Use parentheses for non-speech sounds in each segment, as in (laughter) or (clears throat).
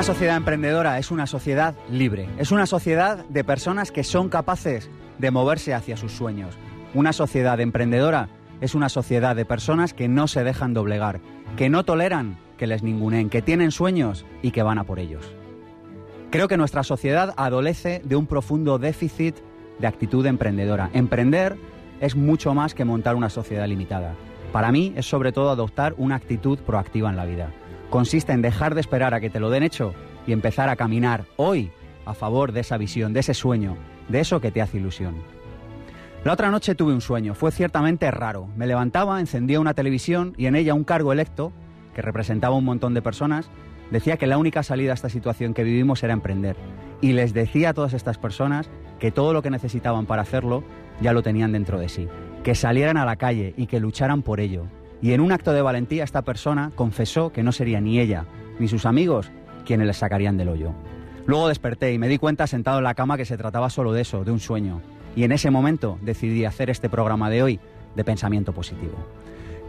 Una sociedad emprendedora es una sociedad libre, es una sociedad de personas que son capaces de moverse hacia sus sueños. Una sociedad emprendedora es una sociedad de personas que no se dejan doblegar, que no toleran que les ningunen, que tienen sueños y que van a por ellos. Creo que nuestra sociedad adolece de un profundo déficit de actitud emprendedora. Emprender es mucho más que montar una sociedad limitada. Para mí es sobre todo adoptar una actitud proactiva en la vida. Consiste en dejar de esperar a que te lo den hecho y empezar a caminar hoy a favor de esa visión, de ese sueño, de eso que te hace ilusión. La otra noche tuve un sueño, fue ciertamente raro. Me levantaba, encendía una televisión y en ella un cargo electo, que representaba un montón de personas, decía que la única salida a esta situación que vivimos era emprender. Y les decía a todas estas personas que todo lo que necesitaban para hacerlo ya lo tenían dentro de sí. Que salieran a la calle y que lucharan por ello. Y en un acto de valentía esta persona confesó que no sería ni ella ni sus amigos quienes les sacarían del hoyo. Luego desperté y me di cuenta sentado en la cama que se trataba solo de eso, de un sueño. Y en ese momento decidí hacer este programa de hoy de pensamiento positivo.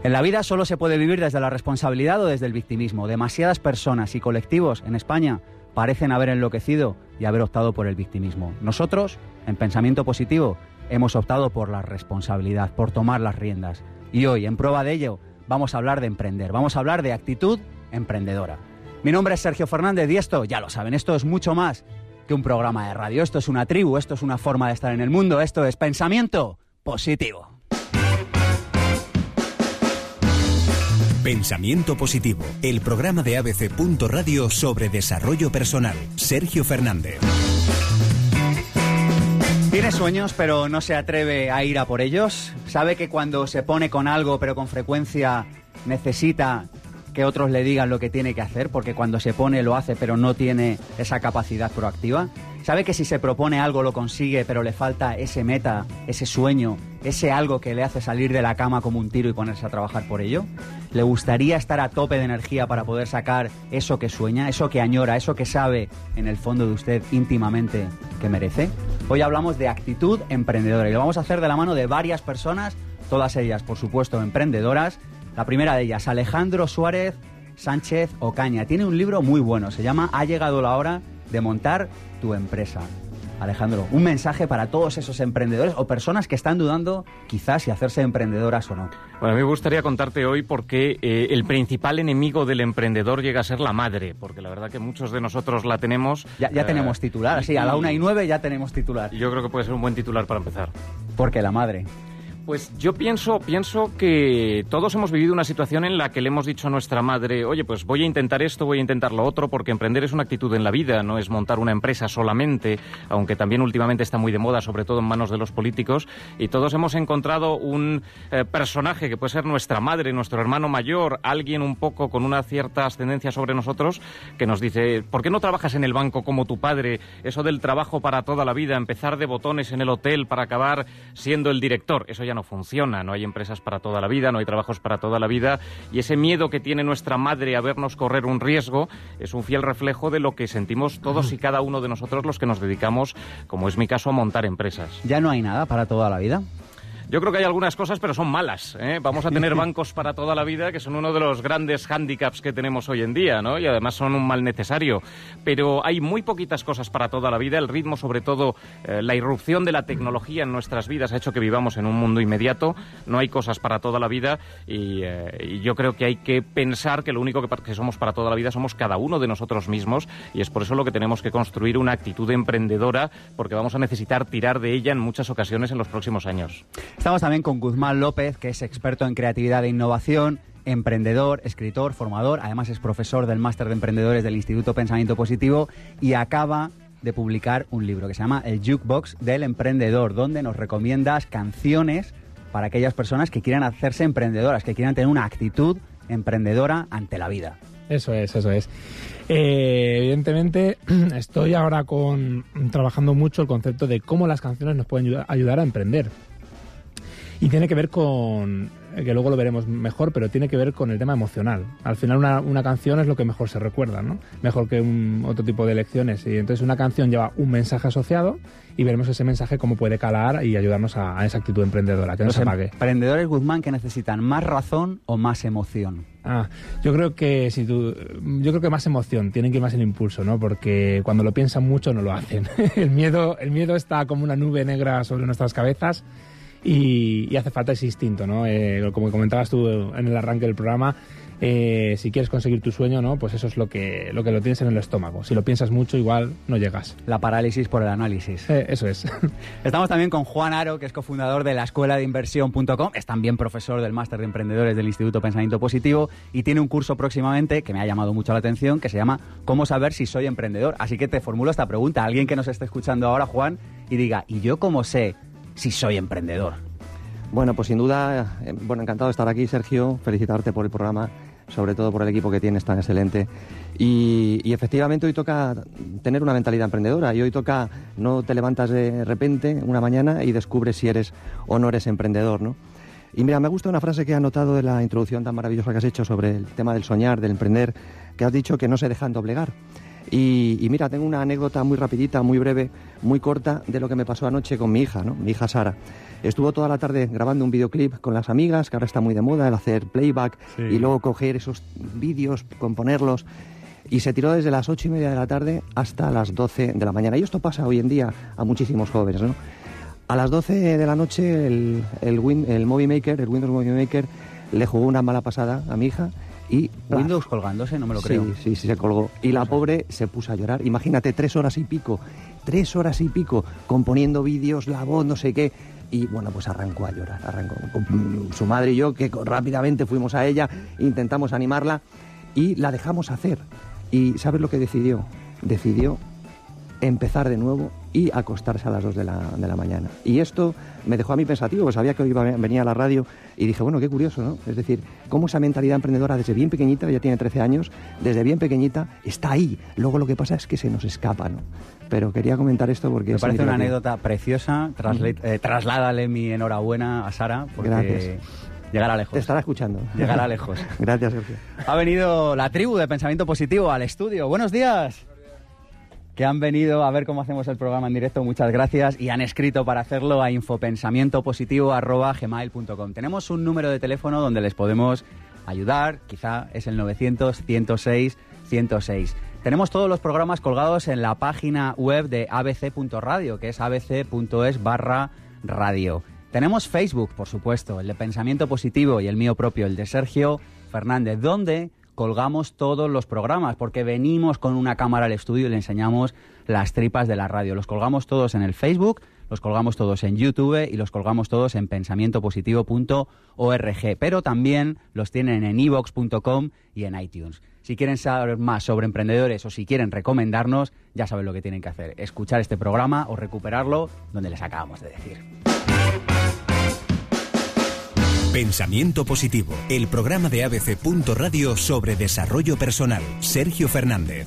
En la vida solo se puede vivir desde la responsabilidad o desde el victimismo. Demasiadas personas y colectivos en España parecen haber enloquecido y haber optado por el victimismo. Nosotros, en pensamiento positivo, hemos optado por la responsabilidad, por tomar las riendas. Y hoy, en prueba de ello, vamos a hablar de emprender, vamos a hablar de actitud emprendedora. Mi nombre es Sergio Fernández y esto, ya lo saben, esto es mucho más que un programa de radio. Esto es una tribu, esto es una forma de estar en el mundo, esto es pensamiento positivo. Pensamiento Positivo, el programa de ABC. Radio sobre desarrollo personal. Sergio Fernández. Tiene sueños, pero no se atreve a ir a por ellos. Sabe que cuando se pone con algo, pero con frecuencia necesita que otros le digan lo que tiene que hacer, porque cuando se pone lo hace, pero no tiene esa capacidad proactiva. Sabe que si se propone algo lo consigue, pero le falta ese meta, ese sueño, ese algo que le hace salir de la cama como un tiro y ponerse a trabajar por ello. Le gustaría estar a tope de energía para poder sacar eso que sueña, eso que añora, eso que sabe en el fondo de usted íntimamente que merece. Hoy hablamos de actitud emprendedora y lo vamos a hacer de la mano de varias personas, todas ellas, por supuesto, emprendedoras. La primera de ellas, Alejandro Suárez Sánchez Ocaña. Tiene un libro muy bueno, se llama Ha llegado la hora de montar tu empresa. Alejandro, un mensaje para todos esos emprendedores o personas que están dudando quizás si hacerse emprendedoras o no. Bueno, a mí me gustaría contarte hoy por qué eh, el principal enemigo del emprendedor llega a ser la madre, porque la verdad que muchos de nosotros la tenemos. Ya, ya tenemos titular, así, a la una y nueve ya tenemos titular. Yo creo que puede ser un buen titular para empezar. Porque la madre. Pues yo pienso, pienso que todos hemos vivido una situación en la que le hemos dicho a nuestra madre, oye, pues voy a intentar esto, voy a intentar lo otro, porque emprender es una actitud en la vida, no es montar una empresa solamente, aunque también últimamente está muy de moda, sobre todo en manos de los políticos, y todos hemos encontrado un eh, personaje que puede ser nuestra madre, nuestro hermano mayor, alguien un poco con una cierta ascendencia sobre nosotros, que nos dice, ¿por qué no trabajas en el banco como tu padre? Eso del trabajo para toda la vida, empezar de botones en el hotel para acabar siendo el director, eso ya no funciona, no hay empresas para toda la vida, no hay trabajos para toda la vida y ese miedo que tiene nuestra madre a vernos correr un riesgo es un fiel reflejo de lo que sentimos todos y cada uno de nosotros los que nos dedicamos, como es mi caso, a montar empresas. ¿Ya no hay nada para toda la vida? Yo creo que hay algunas cosas, pero son malas. ¿eh? Vamos a tener (laughs) bancos para toda la vida, que son uno de los grandes hándicaps que tenemos hoy en día, ¿no? Y además son un mal necesario. Pero hay muy poquitas cosas para toda la vida. El ritmo, sobre todo, eh, la irrupción de la tecnología en nuestras vidas ha hecho que vivamos en un mundo inmediato. No hay cosas para toda la vida y, eh, y yo creo que hay que pensar que lo único que, que somos para toda la vida somos cada uno de nosotros mismos y es por eso lo que tenemos que construir una actitud emprendedora porque vamos a necesitar tirar de ella en muchas ocasiones en los próximos años. Estamos también con Guzmán López, que es experto en creatividad e innovación, emprendedor, escritor, formador, además es profesor del máster de emprendedores del Instituto Pensamiento Positivo y acaba de publicar un libro que se llama El Jukebox del Emprendedor, donde nos recomiendas canciones para aquellas personas que quieran hacerse emprendedoras, que quieran tener una actitud emprendedora ante la vida. Eso es, eso es. Eh, evidentemente, (clears throat) estoy ahora con trabajando mucho el concepto de cómo las canciones nos pueden ayudar, a emprender. Y tiene que ver con que luego lo veremos mejor, pero tiene que ver con el tema emocional. Al final una, una canción es lo que mejor se recuerda, ¿no? Mejor que un, otro tipo de lecciones. Y entonces una canción lleva un mensaje asociado y veremos ese mensaje cómo puede calar y ayudarnos a, esa actitud emprendedora, que no Los se apague. emprendedores Guzmán que necesitan más razón o más emoción. Ah, yo creo que si tú, yo creo que más emoción, tienen que ir más en impulso, ¿no? Porque cuando lo piensan mucho no lo hacen. (laughs) el miedo, el miedo está como una nube negra sobre nuestras cabezas y, y hace falta ese instinto, ¿no? Eh, como comentabas tú en el arranque del programa, eh, si quieres conseguir tu sueño, ¿no? Pues eso es lo que, lo que lo tienes en el estómago. Si lo piensas mucho, igual no llegas. La parálisis por el análisis. Eh, eso es. (laughs) Estamos también con Juan Aro, que es cofundador de la escuela de inversión.com, es también profesor del máster de emprendedores del Instituto Pensamiento Positivo y tiene un curso próximamente que me ha llamado mucho la atención que se llama ¿Cómo saber si soy emprendedor? Así que te formulo esta pregunta alguien que nos esté escuchando ahora, Juan, y diga, ¿y yo cómo sé si soy emprendedor? Bueno, pues sin duda, eh, bueno, encantado de estar aquí, Sergio, felicitarte por el programa, sobre todo por el equipo que tienes tan excelente. Y, efectivamente hoy toca tener una mentalidad emprendedora y hoy toca, no te levantas de repente una mañana y descubres si eres o no eres emprendedor, ¿no? Y mira, me gusta una frase que he anotado de la introducción tan maravillosa que has hecho sobre el tema del soñar, del emprender, que has dicho que no se dejan doblegar. Y, y, mira, tengo una anécdota muy rapidita, muy breve, muy corta de lo que me pasó anoche con mi hija, ¿no? Mi hija Sara. Estuvo toda la tarde grabando un videoclip con las amigas, que ahora está muy de moda, el hacer playback Sí. y luego coger esos vídeos, componerlos. Y se tiró desde las ocho y media de la tarde hasta las 12 de la mañana. Y esto pasa hoy en día a muchísimos jóvenes, ¿no? A las 12 de la noche el, el, Win- el Movie Maker, el Windows Movie Maker, le jugó una mala pasada a mi hija y... ¡plaf! Windows colgándose, no me lo creo. Sí, sí, sí, se colgó. Y la pobre se puso a llorar. Imagínate, tres horas y pico, tres horas y pico, componiendo vídeos, la voz, no sé qué. Y bueno, pues arrancó a llorar, arrancó. Con Su madre y yo, que rápidamente fuimos a ella, intentamos animarla y la dejamos hacer. ¿Y sabes lo que decidió? Decidió empezar de nuevo y acostarse a las 2 de la, de la mañana. Y esto me dejó a mí pensativo, porque sabía que hoy iba a la radio y dije, bueno, qué curioso, ¿no? Es decir, cómo esa mentalidad emprendedora desde bien pequeñita, ya tiene 13 años, desde bien pequeñita está ahí. Luego lo que pasa es que se nos escapa, ¿no? Pero quería comentar esto porque... Me parece una anécdota preciosa. Trasle- eh, trasládale mi enhorabuena a Sara, porque Gracias. llegará Te lejos. estará escuchando. Llegará lejos. (laughs) Gracias, Sergio. Ha venido la tribu de Pensamiento Positivo al estudio. Buenos días. Que han venido a ver cómo hacemos el programa en directo. Muchas gracias. Y han escrito para hacerlo a infopensamientopositivo.gmail.com. Tenemos un número de teléfono donde les podemos ayudar. Quizá es el 900-106-106. Tenemos todos los programas colgados en la página web de abc.radio, que es abc.es barra radio. Tenemos Facebook, por supuesto, el de Pensamiento Positivo y el mío propio, el de Sergio Fernández, donde colgamos todos los programas, porque venimos con una cámara al estudio y le enseñamos las tripas de la radio. Los colgamos todos en el Facebook, los colgamos todos en YouTube y los colgamos todos en pensamientopositivo.org, pero también los tienen en evox.com y en iTunes. Si quieren saber más sobre emprendedores o si quieren recomendarnos, ya saben lo que tienen que hacer, escuchar este programa o recuperarlo donde les acabamos de decir. Pensamiento Positivo, el programa de ABC. Radio sobre desarrollo personal. Sergio Fernández.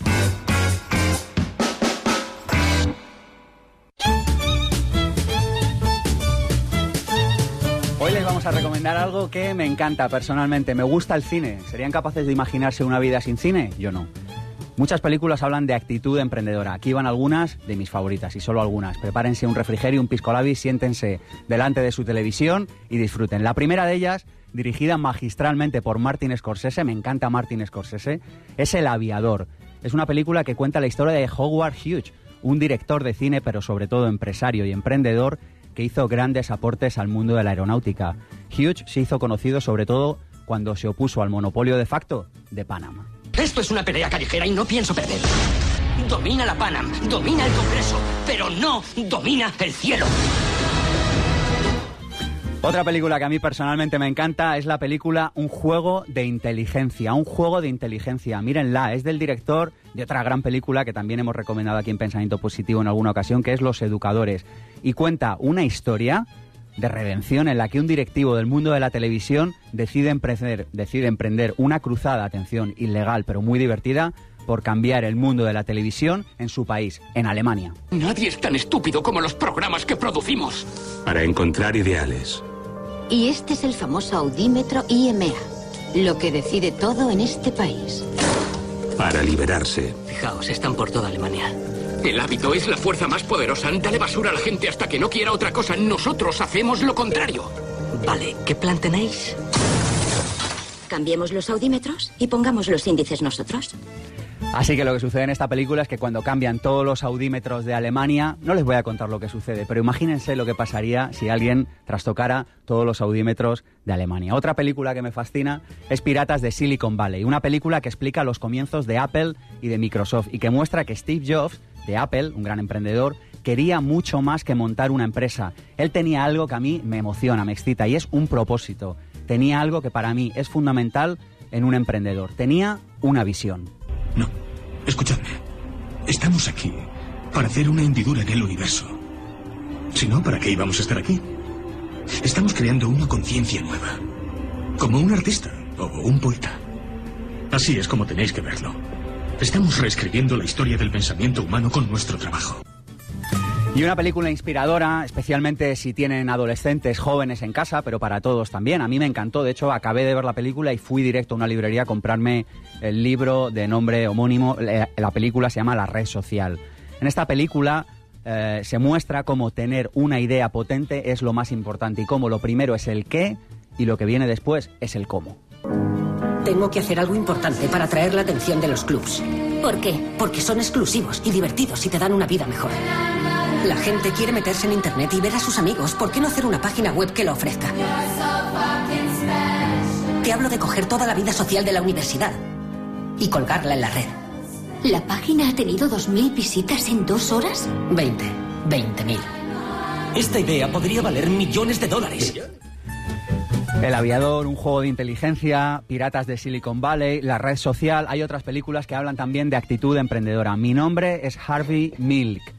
Hoy les vamos a recomendar algo que me encanta personalmente. Me gusta el cine. ¿Serían capaces de imaginarse una vida sin cine? Yo no. Muchas películas hablan de actitud emprendedora. Aquí van algunas de mis favoritas y solo algunas. Prepárense un refrigerio, un pisco labi, siéntense delante de su televisión y disfruten. La primera de ellas, dirigida magistralmente por Martin Scorsese, me encanta Martin Scorsese, es El Aviador. Es una película que cuenta la historia de Howard Hughes, un director de cine, pero sobre todo empresario y emprendedor que hizo grandes aportes al mundo de la aeronáutica. Hughes se hizo conocido sobre todo cuando se opuso al monopolio de facto de Panamá. Esto es una pelea callejera y no pienso perder. Domina la Panam, domina el Congreso, pero no domina el cielo. Otra película que a mí personalmente me encanta es la película Un juego de inteligencia. Un juego de inteligencia. Mírenla, es del director de otra gran película que también hemos recomendado aquí en Pensamiento Positivo en alguna ocasión, que es Los Educadores. Y cuenta una historia de redención en la que un directivo del mundo de la televisión decide emprender, decide emprender una cruzada, atención, ilegal pero muy divertida, por cambiar el mundo de la televisión en su país, en Alemania. Nadie es tan estúpido como los programas que producimos. Para encontrar ideales, Y este es el famoso audímetro IMA, lo que decide todo en este país. Para liberarse. Fijaos, están por toda Alemania. El hábito es la fuerza más poderosa. Dale basura a la gente hasta que no quiera otra cosa. Nosotros hacemos lo contrario. Vale, ¿qué plan tenéis? Cambiemos los audímetros y pongamos los índices nosotros. Así que lo que sucede en esta película es que cuando cambian todos los audímetros de Alemania, no les voy a contar lo que sucede, pero imagínense lo que pasaría si alguien trastocara todos los audímetros de Alemania. Otra película que me fascina es Piratas de Silicon Valley, una película que explica los comienzos de Apple y de Microsoft y que muestra que Steve Jobs, de Apple, un gran emprendedor, quería mucho más que montar una empresa. Él tenía algo que a mí me emociona, me excita y es un propósito. Tenía algo que para mí es fundamental en un emprendedor. Tenía una visión. No, escuchadme. Estamos aquí para hacer una hendidura en el universo. Si no, ¿para qué íbamos a estar aquí? Estamos creando una conciencia nueva. Como un artista o un poeta. Así es como tenéis que verlo. Estamos reescribiendo la historia del pensamiento humano con nuestro trabajo. Y una película inspiradora, especialmente si tienen adolescentes jóvenes en casa, pero para todos también. A mí me encantó, de hecho acabé de ver la película y fui directo a una librería a comprarme el libro de nombre homónimo. La película se llama La red social. En esta película eh, se muestra cómo tener una idea potente es lo más importante y cómo lo primero es el qué y lo que viene después es el cómo. Tengo que hacer algo importante para atraer la atención de los clubs. ¿Por qué? Porque son exclusivos y divertidos y te dan una vida mejor. La gente quiere meterse en Internet y ver a sus amigos. ¿Por qué no hacer una página web que lo ofrezca? Te hablo de coger toda la vida social de la universidad y colgarla en la red. ¿La página ha tenido 2.000 visitas en dos horas? 20. 20.000. Esta idea podría valer millones de dólares. El aviador, un juego de inteligencia, Piratas de Silicon Valley, la red social. Hay otras películas que hablan también de actitud emprendedora. Mi nombre es Harvey Milk.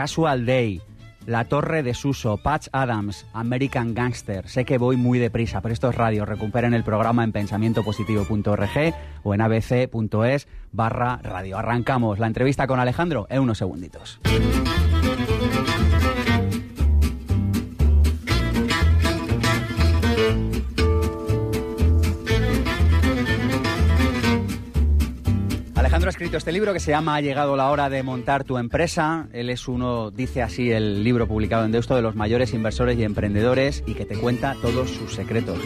Casual Day, La Torre de Suso, Patch Adams, American Gangster. Sé que voy muy deprisa, pero esto es radio. Recuperen el programa en pensamientopositivo.org o en abc.es barra radio. Arrancamos la entrevista con Alejandro en unos segunditos. Alejandro ha escrito este libro que se llama Ha llegado la hora de montar tu empresa. Él es uno, dice así el libro publicado en Deusto, de los mayores inversores y emprendedores y que te cuenta todos sus secretos.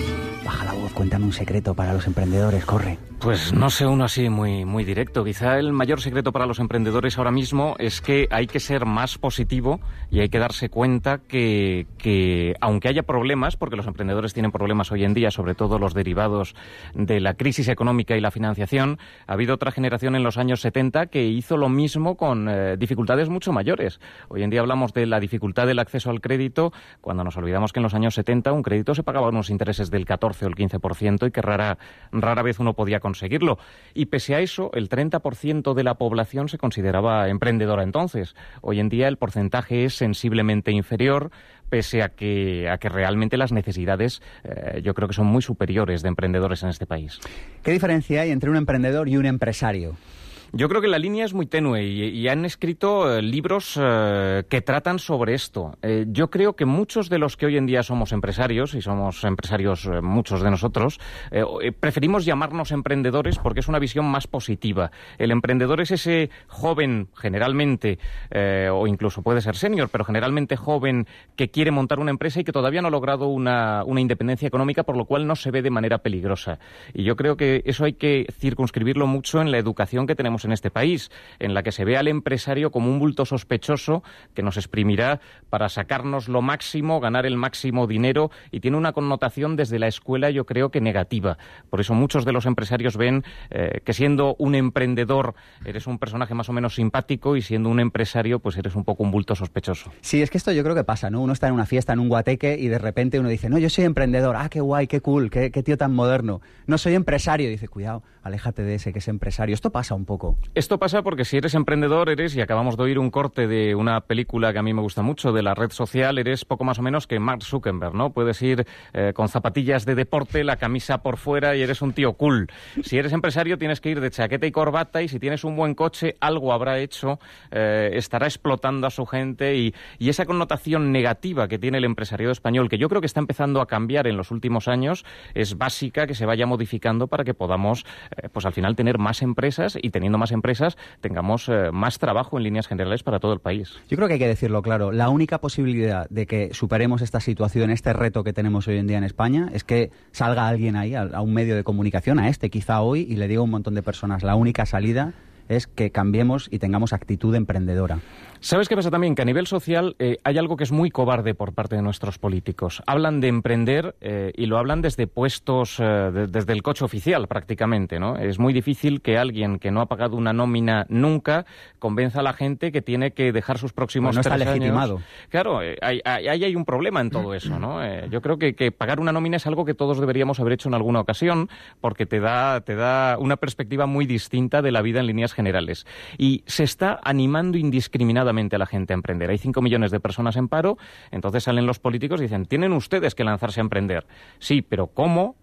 Baja la voz, cuéntame un secreto para los emprendedores, corre. Pues no sé uno así muy, muy directo. Quizá el mayor secreto para los emprendedores ahora mismo es que hay que ser más positivo y hay que darse cuenta que, que aunque haya problemas, porque los emprendedores tienen problemas hoy en día, sobre todo los derivados de la crisis económica y la financiación, ha habido otra generación en los años 70 que hizo lo mismo con eh, dificultades mucho mayores. Hoy en día hablamos de la dificultad del acceso al crédito cuando nos olvidamos que en los años 70 un crédito se pagaba unos intereses del 14 o el 15% y que rara, rara vez uno podía conseguirlo. Y pese a eso, el 30% de la población se consideraba emprendedora entonces. Hoy en día el porcentaje es sensiblemente inferior pese a que, a que realmente las necesidades eh, yo creo que son muy superiores de emprendedores en este país. ¿Qué diferencia hay entre un emprendedor y un empresario? Yo creo que la línea es muy tenue y, han escrito eh, libros eh, que tratan sobre esto. Eh, yo creo que muchos de los que hoy en día somos empresarios, y somos empresarios muchos de nosotros, preferimos llamarnos emprendedores porque es una visión más positiva. El emprendedor es ese joven, generalmente, o incluso puede ser senior, pero generalmente joven que quiere montar una empresa y que todavía no ha logrado una, una independencia económica, por lo cual no se ve de manera peligrosa. Y yo creo que eso hay que circunscribirlo mucho en la educación que tenemos en este país, en la que se ve al empresario como un bulto sospechoso que nos exprimirá para sacarnos lo máximo, ganar el máximo dinero y tiene una connotación desde la escuela yo creo que negativa. Por eso muchos de los empresarios ven eh, que siendo un emprendedor eres un personaje más o menos simpático y siendo un empresario pues eres un poco un bulto sospechoso. Sí, es que esto yo creo que pasa, ¿no? Uno está en una fiesta, en un guateque y de repente uno dice, no, yo soy emprendedor, ah, qué guay, qué cool, qué, qué tío tan moderno. No soy empresario, dice, cuidado, aléjate de ese que es empresario. Esto pasa un poco. Esto? Pasa porque si eres emprendedor, eres, y acabamos de oír un corte de una película que a mí me gusta mucho, de la red social, eres poco más o menos que Mark Zuckerberg, ¿no? Puedes ir eh, con zapatillas de deporte, la camisa por fuera y eres un tío cool. Si eres empresario, tienes que ir de chaqueta y corbata y si tienes un buen coche, algo habrá hecho, eh, estará explotando a su gente y, y esa connotación negativa que tiene el empresariado español, que yo creo que está empezando a cambiar en los últimos años, es básica que se vaya modificando para que podamos, eh, pues al final, tener más empresas y teniendo más empresas tengamos eh, más trabajo en líneas generales para todo el país. Yo creo que hay que decirlo claro. La única posibilidad de que superemos esta situación, este reto que tenemos hoy en día en España, es que salga alguien ahí, a, a un medio de comunicación, a este quizá hoy, y le diga a un montón de personas, la única salida es que cambiemos y tengamos actitud emprendedora. ¿Sabes qué pasa también? Que a nivel social eh, hay algo que es muy cobarde por parte de nuestros políticos. Hablan de emprender eh, y lo hablan desde puestos, eh, de, desde el coche oficial prácticamente, ¿no? Es muy difícil que alguien que no ha pagado una nómina nunca convenza a la gente que tiene que dejar sus próximos Pues no está legitimado. años. Claro, ahí hay, hay, hay un problema en todo eso, ¿no? Yo creo que, que pagar una nómina es algo que todos deberíamos haber hecho en alguna ocasión porque te da, te da una perspectiva muy distinta de la vida en líneas generales. Y se está animando indiscriminadamente a la gente a emprender. Hay 5 millones de personas en paro, entonces salen los políticos y dicen, tienen ustedes que lanzarse a emprender. Sí, pero ¿cómo?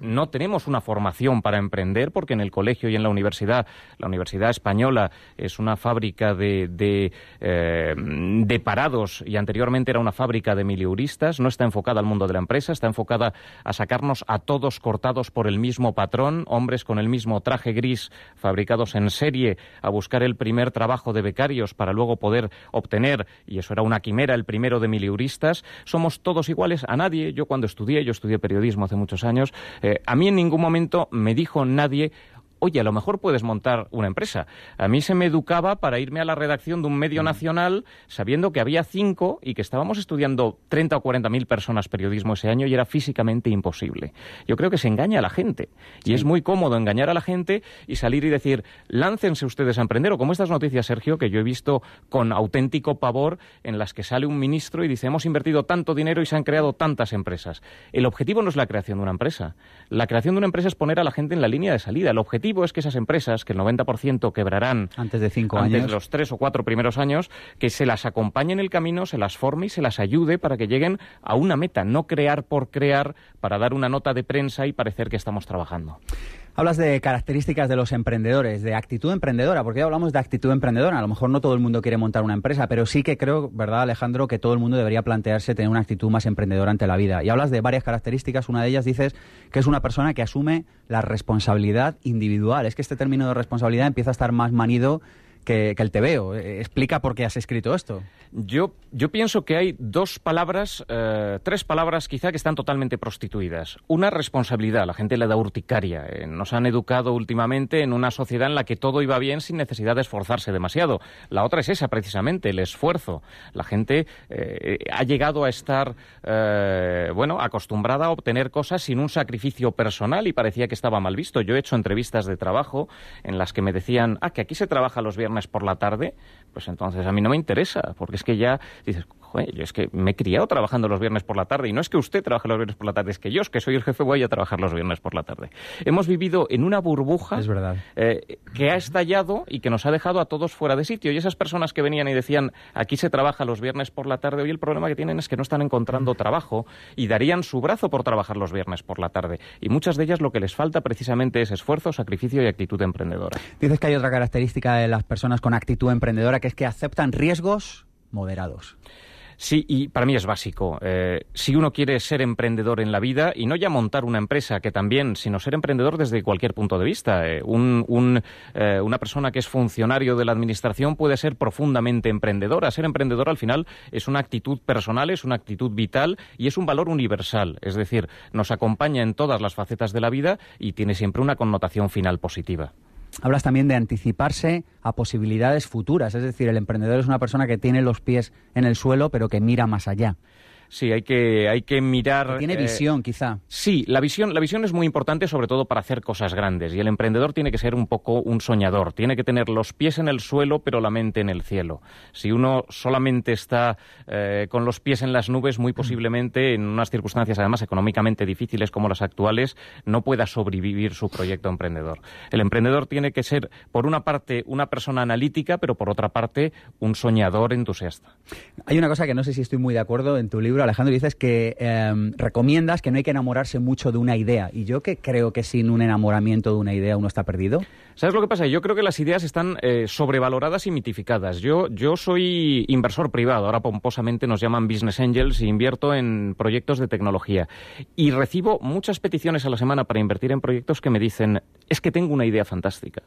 No tenemos una formación para emprender porque en el colegio y en la universidad, la Universidad Española es una fábrica de, de, eh, parados y anteriormente era una fábrica de miliuristas, no está enfocada al mundo de la empresa, está enfocada a sacarnos a todos cortados por el mismo patrón, hombres con el mismo traje gris fabricados en serie a buscar el primer trabajo de becarios para luego poder obtener, y eso era una quimera, el primero de miliuristas, somos todos iguales a nadie. Yo cuando estudié, yo estudié periodismo hace muchos años, eh, a mí en ningún momento me dijo nadie oye, a lo mejor puedes montar una empresa. A mí se me educaba para irme a la redacción de un medio nacional sabiendo que había cinco y que estábamos estudiando 30 o 40 mil personas periodismo ese año y era físicamente imposible. Yo creo que se engaña a la gente y sí. es muy cómodo engañar a la gente y salir y decir, láncense ustedes a emprender o como estas noticias, Sergio, que yo he visto con auténtico pavor en las que sale un ministro y dice, hemos invertido tanto dinero y se han creado tantas empresas. El objetivo no es la creación de una empresa. La creación de una empresa es poner a la gente en la línea de salida. El objetivo es que esas empresas, que el 90% quebrarán antes de cinco antes años, de los tres o cuatro primeros años, que se las acompañe en el camino, se las forme y se las ayude para que lleguen a una meta, no crear por crear para dar una nota de prensa y parecer que estamos trabajando. Hablas de características de los emprendedores, de actitud emprendedora, porque ya hablamos de actitud emprendedora. A lo mejor no todo el mundo quiere montar una empresa, pero sí que creo, ¿verdad, Alejandro, que todo el mundo debería plantearse tener una actitud más emprendedora ante la vida. Y hablas de varias características. Una de ellas dices que es una persona que asume la responsabilidad individual. Es que este término de responsabilidad empieza a estar más manido que, que, el TVO. Explica por qué has escrito esto. Yo, yo pienso que hay dos palabras, eh, tres palabras quizá que están totalmente prostituidas. Una, responsabilidad. La gente le da urticaria. Eh, nos han educado últimamente en una sociedad en la que todo iba bien sin necesidad de esforzarse demasiado. La otra es esa, precisamente, el esfuerzo. La gente eh, ha llegado a estar, bueno, acostumbrada a obtener cosas sin un sacrificio personal y parecía que estaba mal visto. Yo he hecho entrevistas de trabajo en las que me decían, ah, que aquí se trabaja los viernes por la tarde, pues entonces a mí no me interesa, porque es que ya dices, joder, yo es que me he criado trabajando los viernes por la tarde, y no es que usted trabaje los viernes por la tarde, es que yo, es que soy el jefe, voy a trabajar los viernes por la tarde. Hemos vivido en una burbuja es verdad. Eh, que ha estallado y que nos ha dejado a todos fuera de sitio. Y esas personas que venían y decían, aquí se trabaja los viernes por la tarde, hoy el problema que tienen es que no están encontrando trabajo y darían su brazo por trabajar los viernes por la tarde. Y muchas de ellas lo que les falta precisamente es esfuerzo, sacrificio y actitud emprendedora. Dices que hay otra característica de las personas con actitud emprendedora, que es que aceptan riesgos moderados. Sí, y para mí es básico. Eh, si uno quiere ser emprendedor en la vida, y no ya montar una empresa, que también, sino ser emprendedor desde cualquier punto de vista. Eh, un, un, eh, una persona que es funcionario de la administración puede ser profundamente emprendedora. Ser emprendedor al final es una actitud personal, es una actitud vital y es un valor universal. Es decir, nos acompaña en todas las facetas de la vida y tiene siempre una connotación final positiva. Hablas también de anticiparse a posibilidades futuras, es decir, el emprendedor es una persona que tiene los pies en el suelo pero que mira más allá. Sí, hay que, hay que mirar. tiene eh, visión, quizá. Sí, la visión, la visión es muy importante, sobre todo para hacer cosas grandes. Y el emprendedor tiene que ser un poco un soñador. Tiene que tener los pies en el suelo, pero la mente en el cielo. Si uno solamente está eh, con los pies en las nubes, muy posiblemente, en unas circunstancias además económicamente difíciles como las actuales, no pueda sobrevivir su proyecto emprendedor. El emprendedor tiene que ser, por una parte, una persona analítica, pero por otra parte, un soñador entusiasta. Hay una cosa que no sé si estoy muy de acuerdo en tu libro, Alejandro, dices que em, recomiendas que no hay que enamorarse mucho de una idea. Y yo que creo que sin un enamoramiento de una idea uno está perdido. ¿Sabes lo que pasa? Yo creo que las ideas están eh, sobrevaloradas y mitificadas. Yo, yo soy inversor privado, ahora pomposamente nos llaman business angels y invierto en proyectos de tecnología. Y recibo muchas peticiones a la semana para invertir en proyectos que me dicen, es que tengo una idea fantástica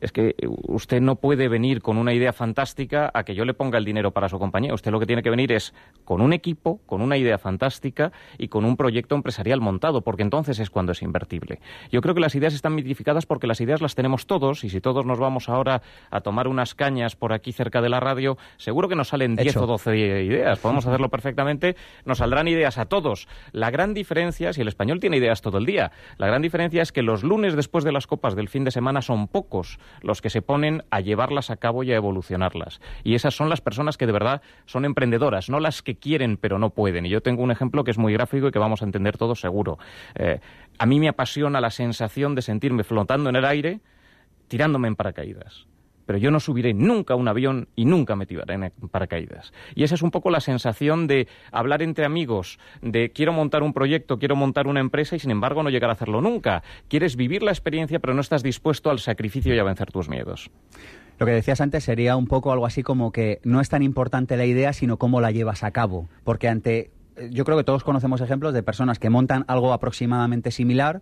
es que usted no puede venir con una idea fantástica a que yo le ponga el dinero para su compañía. Usted lo que tiene que venir es con un equipo, con una idea fantástica y con un proyecto empresarial montado, porque entonces es cuando es invertible. Yo creo que las ideas están mitificadas porque las ideas las tenemos todos y si todos nos vamos ahora a tomar unas cañas por aquí cerca de la radio, seguro que nos salen 10 o 12 ideas. Podemos (laughs) hacerlo perfectamente, nos saldrán ideas a todos. La gran diferencia, si el español tiene ideas todo el día, la gran diferencia es que los lunes después de las copas del fin de semana son pocos los que se ponen a llevarlas a cabo y a evolucionarlas. Y esas son las personas que de verdad son emprendedoras, no las que quieren pero no pueden. Y yo tengo un ejemplo que es muy gráfico y que vamos a entender todos seguro. Eh, a mí me apasiona la sensación de sentirme flotando en el aire tirándome en paracaídas pero yo no subiré nunca un avión y nunca me tiraré en paracaídas. Y esa es un poco la sensación de hablar entre amigos, de quiero montar un proyecto, quiero montar una empresa y sin embargo no llegar a hacerlo nunca. Quieres vivir la experiencia pero no estás dispuesto al sacrificio y a vencer tus miedos. Lo que decías antes sería un poco algo así como que no es tan importante la idea, sino cómo la llevas a cabo. Porque ante, yo creo que todos conocemos ejemplos de personas que montan algo aproximadamente similar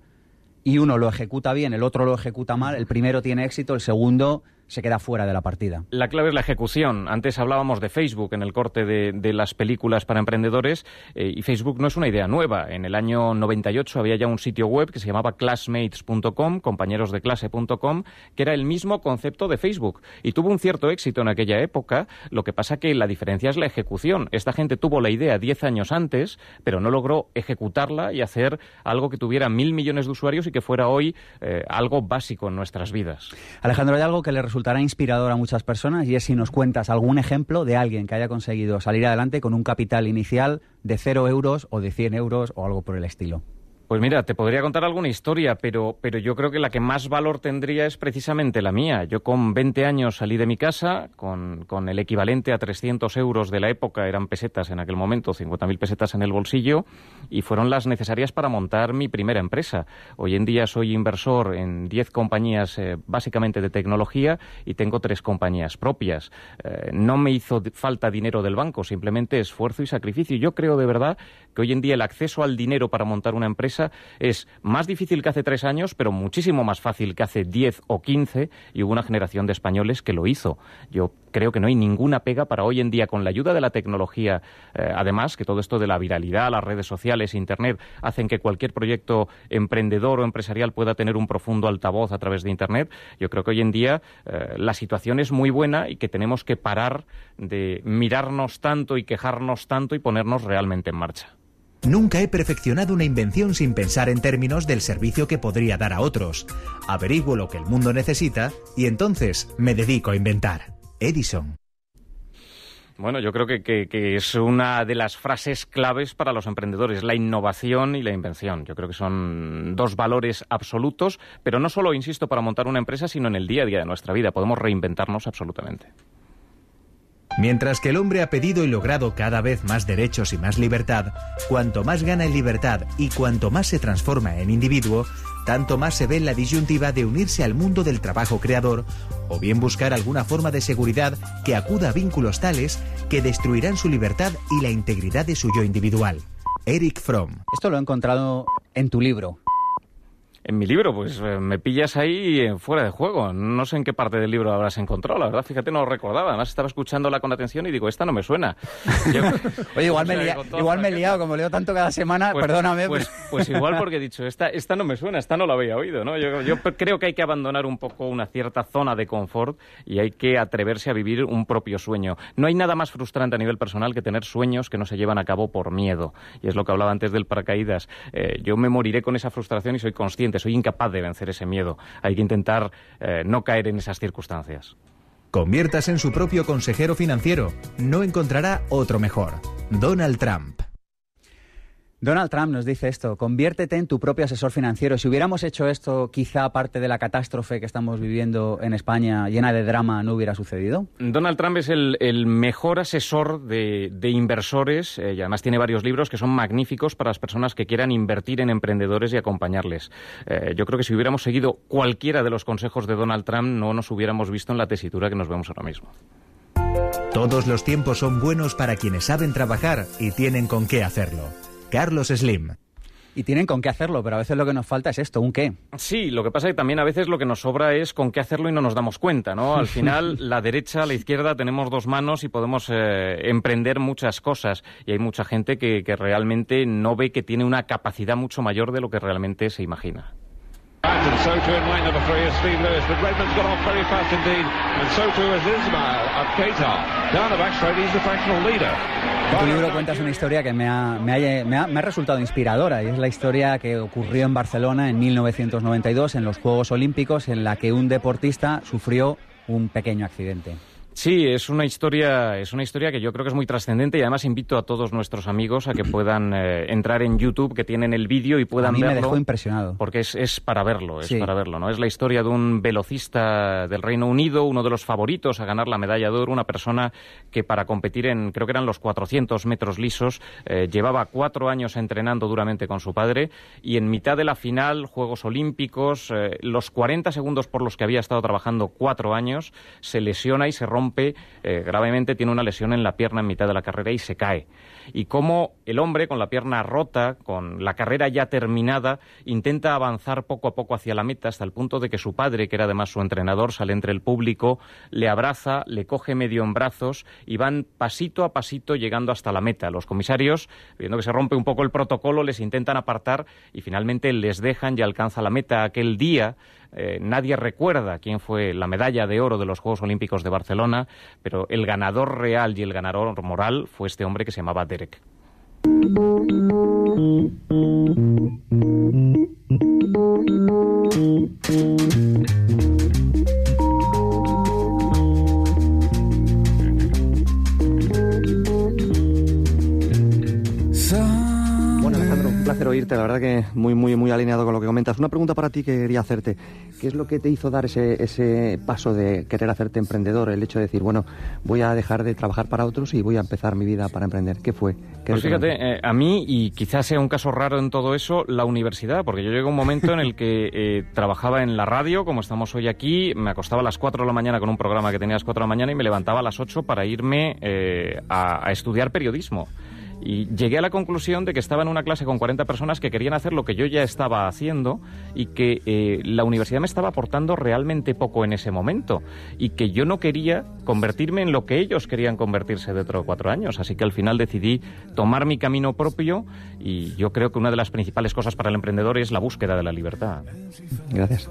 y uno lo ejecuta bien, el otro lo ejecuta mal, el primero tiene éxito, el segundo se queda fuera de la partida. La clave es la ejecución. Antes hablábamos de Facebook en el corte de, las películas para emprendedores eh, y Facebook no es una idea nueva. En el año 98 había ya un sitio web que se llamaba classmates.com, compañerosdeclase.com, que era el mismo concepto de Facebook y tuvo un cierto éxito en aquella época. Lo que pasa que la diferencia es la ejecución. Esta gente tuvo la idea 10 años antes, pero no logró ejecutarla y hacer algo que tuviera mil millones de usuarios y que fuera hoy eh, algo básico en nuestras vidas. Alejandro, ¿hay algo que le resultará inspirador a muchas personas y es si nos cuentas algún ejemplo de alguien que haya conseguido salir adelante con un capital inicial de cero euros o de 100 euros o algo por el estilo. Pues mira, te podría contar alguna historia, pero, pero yo creo que la que más valor tendría es precisamente la mía. Yo con 20 años salí de mi casa con, con el equivalente a 300 euros de la época, eran pesetas en aquel momento, 50.000 pesetas en el bolsillo, y fueron las necesarias para montar mi primera empresa. Hoy en día soy inversor en 10 compañías eh, básicamente de tecnología y tengo tres compañías propias. Eh, no me hizo falta dinero del banco, simplemente esfuerzo y sacrificio. Yo creo de verdad que hoy en día el acceso al dinero para montar una empresa es más difícil que hace tres años, pero muchísimo más fácil que hace diez o quince, y hubo una generación de españoles que lo hizo. Yo creo que no hay ninguna pega para hoy en día, con la ayuda de la tecnología, eh, además, que todo esto de la viralidad, las redes sociales, Internet, hacen que cualquier proyecto emprendedor o empresarial pueda tener un profundo altavoz a través de Internet. Yo creo que hoy en día eh, la situación es muy buena y que tenemos que parar de mirarnos tanto y quejarnos tanto y ponernos realmente en marcha. Nunca he perfeccionado una invención sin pensar en términos del servicio que podría dar a otros. Averiguo lo que el mundo necesita y entonces me dedico a inventar. Edison. Bueno, yo creo que, que, es una de las frases claves para los emprendedores, la innovación y la invención. Yo creo que son dos valores absolutos, pero no solo, insisto, para montar una empresa, sino en el día a día de nuestra vida. Podemos reinventarnos absolutamente. Mientras que el hombre ha pedido y logrado cada vez más derechos y más libertad, cuanto más gana en libertad y cuanto más se transforma en individuo, tanto más se ve en la disyuntiva de unirse al mundo del trabajo creador o bien buscar alguna forma de seguridad que acuda a vínculos tales que destruirán su libertad y la integridad de su yo individual. Eric Fromm. Esto lo he encontrado en tu libro. En mi libro, pues eh, me pillas ahí fuera de juego. No sé en qué parte del libro habrás encontrado, la verdad, fíjate, no lo recordaba. Además, estaba escuchándola con atención y digo, esta no me suena. (laughs) Oye, igual, me, igual me he liado, como leo tanto cada semana, pues, perdóname. Pues, pues, igual porque he (laughs) dicho, esta, esta no me suena, esta no la había oído, ¿no? Yo, yo creo que hay que abandonar un poco una cierta zona de confort y hay que atreverse a vivir un propio sueño. No hay nada más frustrante a nivel personal que tener sueños que no se llevan a cabo por miedo. Y es lo que hablaba antes del paracaídas. Eh, yo me moriré con esa frustración y soy consciente, soy incapaz de vencer ese miedo. Hay que intentar eh, no caer en esas circunstancias. Conviertas en su propio consejero financiero. No encontrará otro mejor. Donald Trump. Donald Trump nos dice esto, conviértete en tu propio asesor financiero. Si hubiéramos hecho esto, quizá aparte de la catástrofe que estamos viviendo en España, llena de drama, no hubiera sucedido. Donald Trump es el, mejor asesor de, inversores eh, y además tiene varios libros que son magníficos para las personas que quieran invertir en emprendedores y acompañarles. Eh, yo creo que si hubiéramos seguido cualquiera de los consejos de Donald Trump, no nos hubiéramos visto en la tesitura que nos vemos ahora mismo. Todos los tiempos son buenos para quienes saben trabajar y tienen con qué hacerlo. Carlos Slim. Y tienen con qué hacerlo, pero a veces lo que nos falta es esto, ¿un qué? Sí, lo que pasa es que también a veces lo que nos sobra es con qué hacerlo y no nos damos cuenta, ¿no? Al (laughs) final, la derecha, la izquierda, tenemos dos manos y podemos eh, emprender muchas cosas. Y hay mucha gente que, que realmente no ve que tiene una capacidad mucho mayor de lo que realmente se imagina. And so too in line number three is Steve Lewis. But Redmond's got off very fast indeed. And so too is Ismail of Qatar. Down the back straight, he's the fractional leader. En tu libro cuentas una historia que me ha, me, ha, me, ha, me ha, resultado inspiradora y es la historia que ocurrió en Barcelona en 1992 en los Juegos Olímpicos en la que un deportista sufrió un pequeño accidente. Sí, es una historia, es una historia que yo creo que es muy trascendente y además invito a todos nuestros amigos a que puedan eh, entrar en YouTube, que tienen el vídeo y puedan a mí verlo. me dejó impresionado. Porque es, es para verlo, es para verlo, ¿no? Es la historia de un velocista del Reino Unido, uno de los favoritos a ganar la medalla de oro, una persona que para competir en, creo que eran los 400 metros lisos, eh, llevaba cuatro años entrenando duramente con su padre y en mitad de la final, Juegos Olímpicos, eh, los 40 segundos por los que había estado trabajando cuatro años, se lesiona y se rompe rompe eh, gravemente, tiene una lesión en la pierna en mitad de la carrera y se cae. Y cómo el hombre, con la pierna rota, con la carrera ya terminada, intenta avanzar poco a poco hacia la meta hasta el punto de que su padre, que era además su entrenador, sale entre el público, le abraza, le coge medio en brazos y van pasito a pasito llegando hasta la meta. Los comisarios, viendo que se rompe un poco el protocolo, les intentan apartar y finalmente les dejan y alcanza la meta aquel día eh, nadie recuerda quién fue la medalla de oro de los Juegos Olímpicos de Barcelona, pero el ganador real y el ganador moral fue este hombre que se llamaba Derek. Placer oírte, la verdad que muy, muy, muy alineado con lo que comentas. Una pregunta para ti que quería hacerte. ¿Qué es lo que te hizo dar ese, ese paso de querer hacerte emprendedor? El hecho de decir, bueno, voy a dejar de trabajar para otros y voy a empezar mi vida para emprender. ¿Qué fue? pues fíjate, eh, a mí, y quizás sea un caso raro en todo eso, la universidad, porque yo llegué a un momento en el que eh, trabajaba en la radio, como estamos hoy aquí, me acostaba a las 4 de la mañana con un programa que tenía a las 4 de la mañana y me levantaba a las 8 para irme eh, a estudiar periodismo. Y llegué a la conclusión de que estaba en una clase con 40 personas que querían hacer lo que yo ya estaba haciendo y que eh, la universidad me estaba aportando realmente poco en ese momento y que yo no quería convertirme en lo que ellos querían convertirse dentro de cuatro años. Así que al final decidí tomar mi camino propio y yo creo que una de las principales cosas para el emprendedor es la búsqueda de la libertad. Gracias.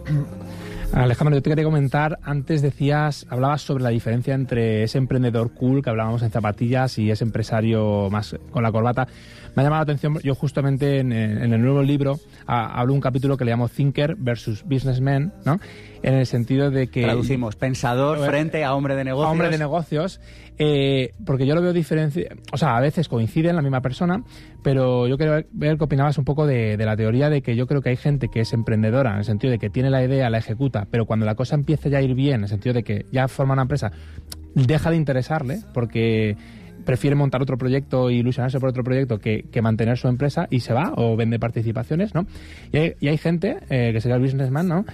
Alejandro, yo te quería comentar, antes decías, hablabas sobre la diferencia entre ese emprendedor cool que hablábamos en zapatillas y ese empresario más con la corbata. Me ha llamado la atención, yo justamente en, el nuevo libro hablo un capítulo que le llamo Thinker versus Businessman, ¿no? En el sentido de que... Traducimos, pensador frente a hombre de negocios. hombre de negocios, eh, porque yo lo veo diferente, o sea, a veces coinciden la misma persona, pero yo quiero ver qué opinabas un poco de, de la teoría de que yo creo que hay gente que es emprendedora, en el sentido de que tiene la idea, la ejecuta, pero cuando la cosa empieza ya a ir bien, en el sentido de que ya forma una empresa, deja de interesarle, porque prefiere montar otro proyecto y ilusionarse por otro proyecto que, mantener su empresa y se va o vende participaciones, ¿no? Y hay, y hay gente, eh, que sería el businessman, ¿no?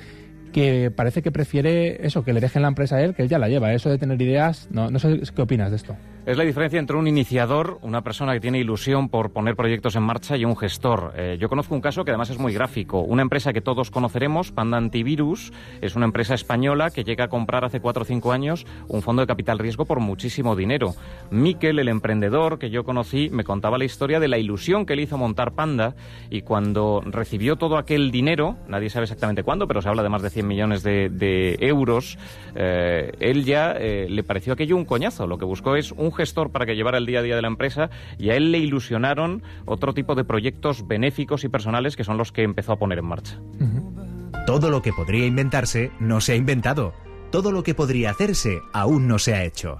que parece que prefiere eso, que le dejen la empresa a él, que él ya la lleva. Eso de tener ideas, no, no sé qué opinas de esto. Es la diferencia entre un iniciador, una persona que tiene ilusión por poner proyectos en marcha, y un gestor. Eh, yo conozco un caso que además es muy gráfico. Una empresa que todos conoceremos, Panda Antivirus, es una empresa española que llega a comprar hace cuatro o cinco años un fondo de capital riesgo por muchísimo dinero. Miquel, el emprendedor que yo conocí, me contaba la historia de la ilusión que le hizo montar Panda y cuando recibió todo aquel dinero, nadie sabe exactamente cuándo, pero se habla de más de 100 millones de, euros, eh, él ya eh, le pareció aquello un coñazo. Lo que buscó es un gestor para que llevara el día a día de la empresa y a él le ilusionaron otro tipo de proyectos benéficos y personales que son los que empezó a poner en marcha. Todo lo que podría inventarse no se ha inventado. Todo lo que podría hacerse aún no se ha hecho.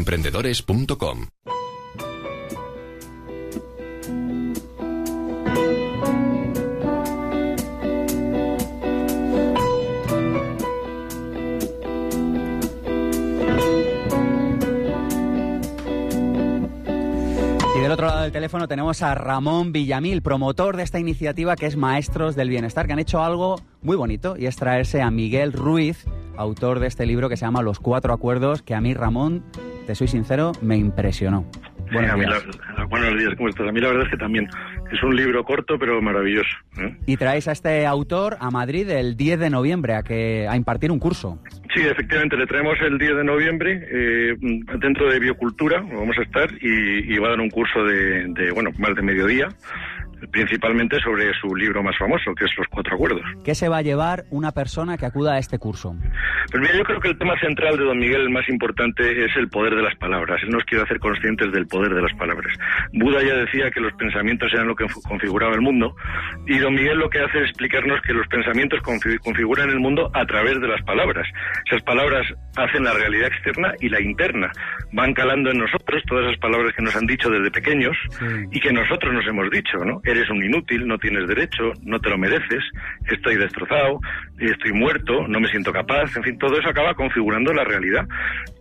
emprendedores.com. Y del otro lado del teléfono tenemos a Ramón Villamil, promotor de esta iniciativa que es Maestros del Bienestar, que han hecho algo muy bonito y es traerse a Miguel Ruiz, autor de este libro que se llama Los Cuatro Acuerdos, que a mí, Ramón, te soy sincero, me impresionó. Buenos, días. buenos días, ¿cómo estás? A mí la verdad es que también es un libro corto pero maravilloso. ¿eh? Y traéis a este autor a Madrid el 10 de noviembre a, que, a impartir un curso. Sí, efectivamente, le traemos el 10 de noviembre eh, dentro de Biocultura, vamos a estar, y, va a dar un curso de, de, bueno, más de mediodía, principalmente sobre su libro más famoso, que es Los Cuatro Acuerdos. ¿Qué se va a llevar una persona que acuda a este curso? Pues mira, yo creo que el tema central de don Miguel, el más importante, es el poder de las palabras. Él nos quiere hacer conscientes del poder de las palabras. Buda ya decía que los pensamientos eran lo que configuraba el mundo, y don Miguel lo que hace es explicarnos que los pensamientos configuran el mundo a través de las palabras. Esas palabras hacen la realidad externa y la interna. Van calando en nosotros todas esas palabras que nos han dicho desde pequeños y que nosotros nos hemos dicho, ¿no? Eres un inútil, no tienes derecho, no te lo mereces, estoy destrozado, estoy muerto, no me siento capaz, en fin, todo eso acaba configurando la realidad.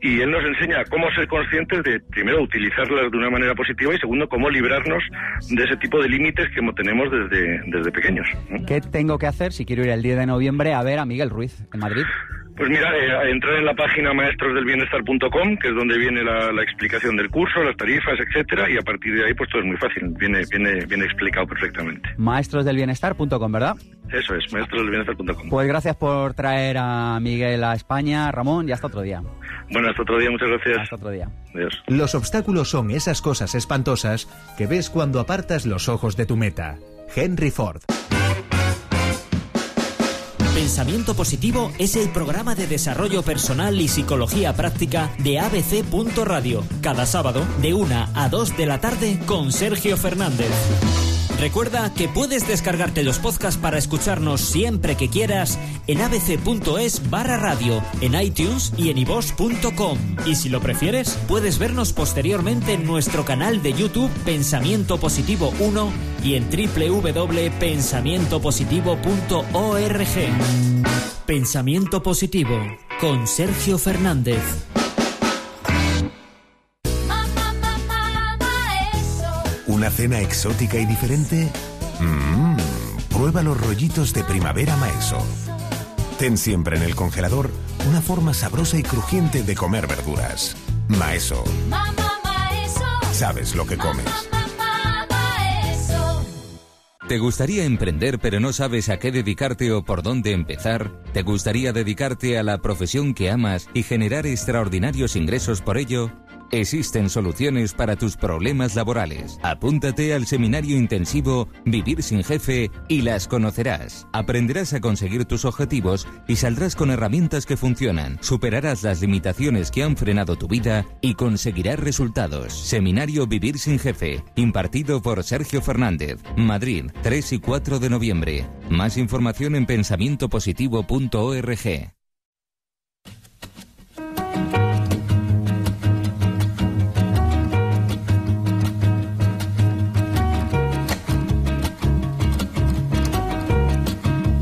Y él nos enseña cómo ser conscientes de, primero, utilizarlas de una manera positiva y segundo, cómo librarnos de ese tipo de límites que tenemos desde, desde pequeños. ¿Qué tengo que hacer si quiero ir el 10 de noviembre a ver a Miguel Ruiz en Madrid? Pues mira, eh, entrar en la página maestrosdelbienestar.com, que es donde viene la, explicación del curso, las tarifas, etcétera, y a partir de ahí pues todo es muy fácil, viene, viene, viene explicado perfectamente. Maestrosdelbienestar.com, ¿verdad? Eso es, maestrosdelbienestar.com. Pues gracias por traer a Miguel a España, Ramón, y hasta otro día. Bueno, hasta otro día, muchas gracias. Hasta otro día. Adiós. Los obstáculos son esas cosas espantosas que ves cuando apartas los ojos de tu meta. Henry Ford. Pensamiento Positivo es el programa de desarrollo personal y psicología práctica de ABC. Radio, cada sábado de 1 a 2 de la tarde con Sergio Fernández. Recuerda que puedes descargarte los podcasts para escucharnos siempre que quieras en abc.es barra radio, en iTunes y en ivos.com. Y si lo prefieres, puedes vernos posteriormente en nuestro canal de YouTube Pensamiento Positivo 1 y en www.pensamientopositivo.org. Pensamiento Positivo con Sergio Fernández. ¿Una cena exótica y diferente? Mmm, prueba los rollitos de primavera Maeso. Ten siempre en el congelador una forma sabrosa y crujiente de comer verduras. Maeso. Sabes lo que comes. ¿Te gustaría emprender pero no sabes a qué dedicarte o por dónde empezar? ¿Te gustaría dedicarte a la profesión que amas y generar extraordinarios ingresos por ello? Existen soluciones para tus problemas laborales. Apúntate al seminario intensivo Vivir sin jefe y las conocerás. Aprenderás a conseguir tus objetivos y saldrás con herramientas que funcionan. Superarás las limitaciones que han frenado tu vida y conseguirás resultados. Seminario Vivir sin jefe, impartido por Sergio Fernández, Madrid, 3 y 4 de noviembre. Más información en pensamientopositivo.org.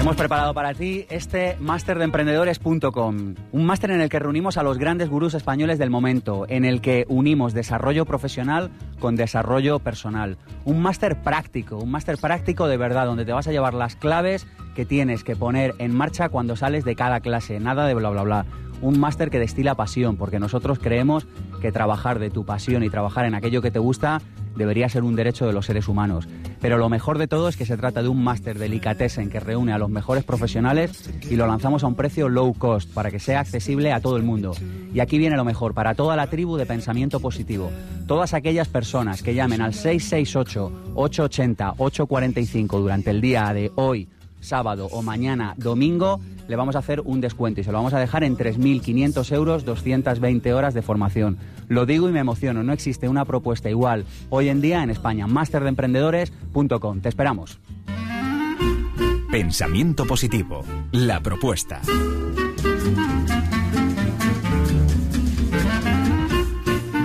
Hemos preparado para ti este máster de emprendedores.com, un máster en el que reunimos a los grandes gurús españoles del momento, en el que unimos desarrollo profesional con desarrollo personal. Un máster práctico, un máster práctico de verdad, donde te vas a llevar las claves que tienes que poner en marcha cuando sales de cada clase, nada de bla bla bla. Un máster que destila pasión, porque nosotros creemos que trabajar de tu pasión y trabajar en aquello que te gusta debería ser un derecho de los seres humanos. Pero lo mejor de todo es que se trata de un máster delicatessen que reúne a los mejores profesionales y lo lanzamos a un precio low cost para que sea accesible a todo el mundo. Y aquí viene lo mejor, para toda la tribu de pensamiento positivo. Todas aquellas personas que llamen al 668-880-845 durante el día de hoy, sábado o mañana, domingo, le vamos a hacer un descuento y se lo vamos a dejar en 3.500 euros, 220 horas de formación. Lo digo y me emociono, no existe una propuesta igual hoy en día en España. Masterdeemprendedores.com. Te esperamos. Pensamiento positivo. La propuesta.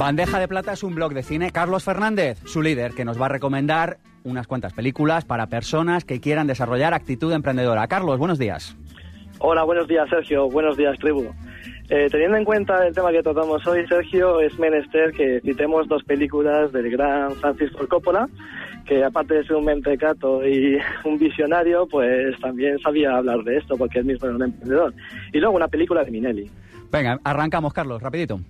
Bandeja de Plata es un blog de cine. Carlos Fernández, su líder, que nos va a recomendar unas cuantas películas para personas que quieran desarrollar actitud emprendedora. Carlos, buenos días. Hola, buenos días, Sergio. Buenos días, tribu. Eh, teniendo en cuenta el tema que tratamos hoy, Sergio, es menester que citemos dos películas del gran Francis Ford Coppola, que aparte de ser un mentecato y (laughs) un visionario, pues también sabía hablar de esto, porque él mismo era un emprendedor. Y luego una película de Minelli. Venga, arrancamos, Carlos, rapidito.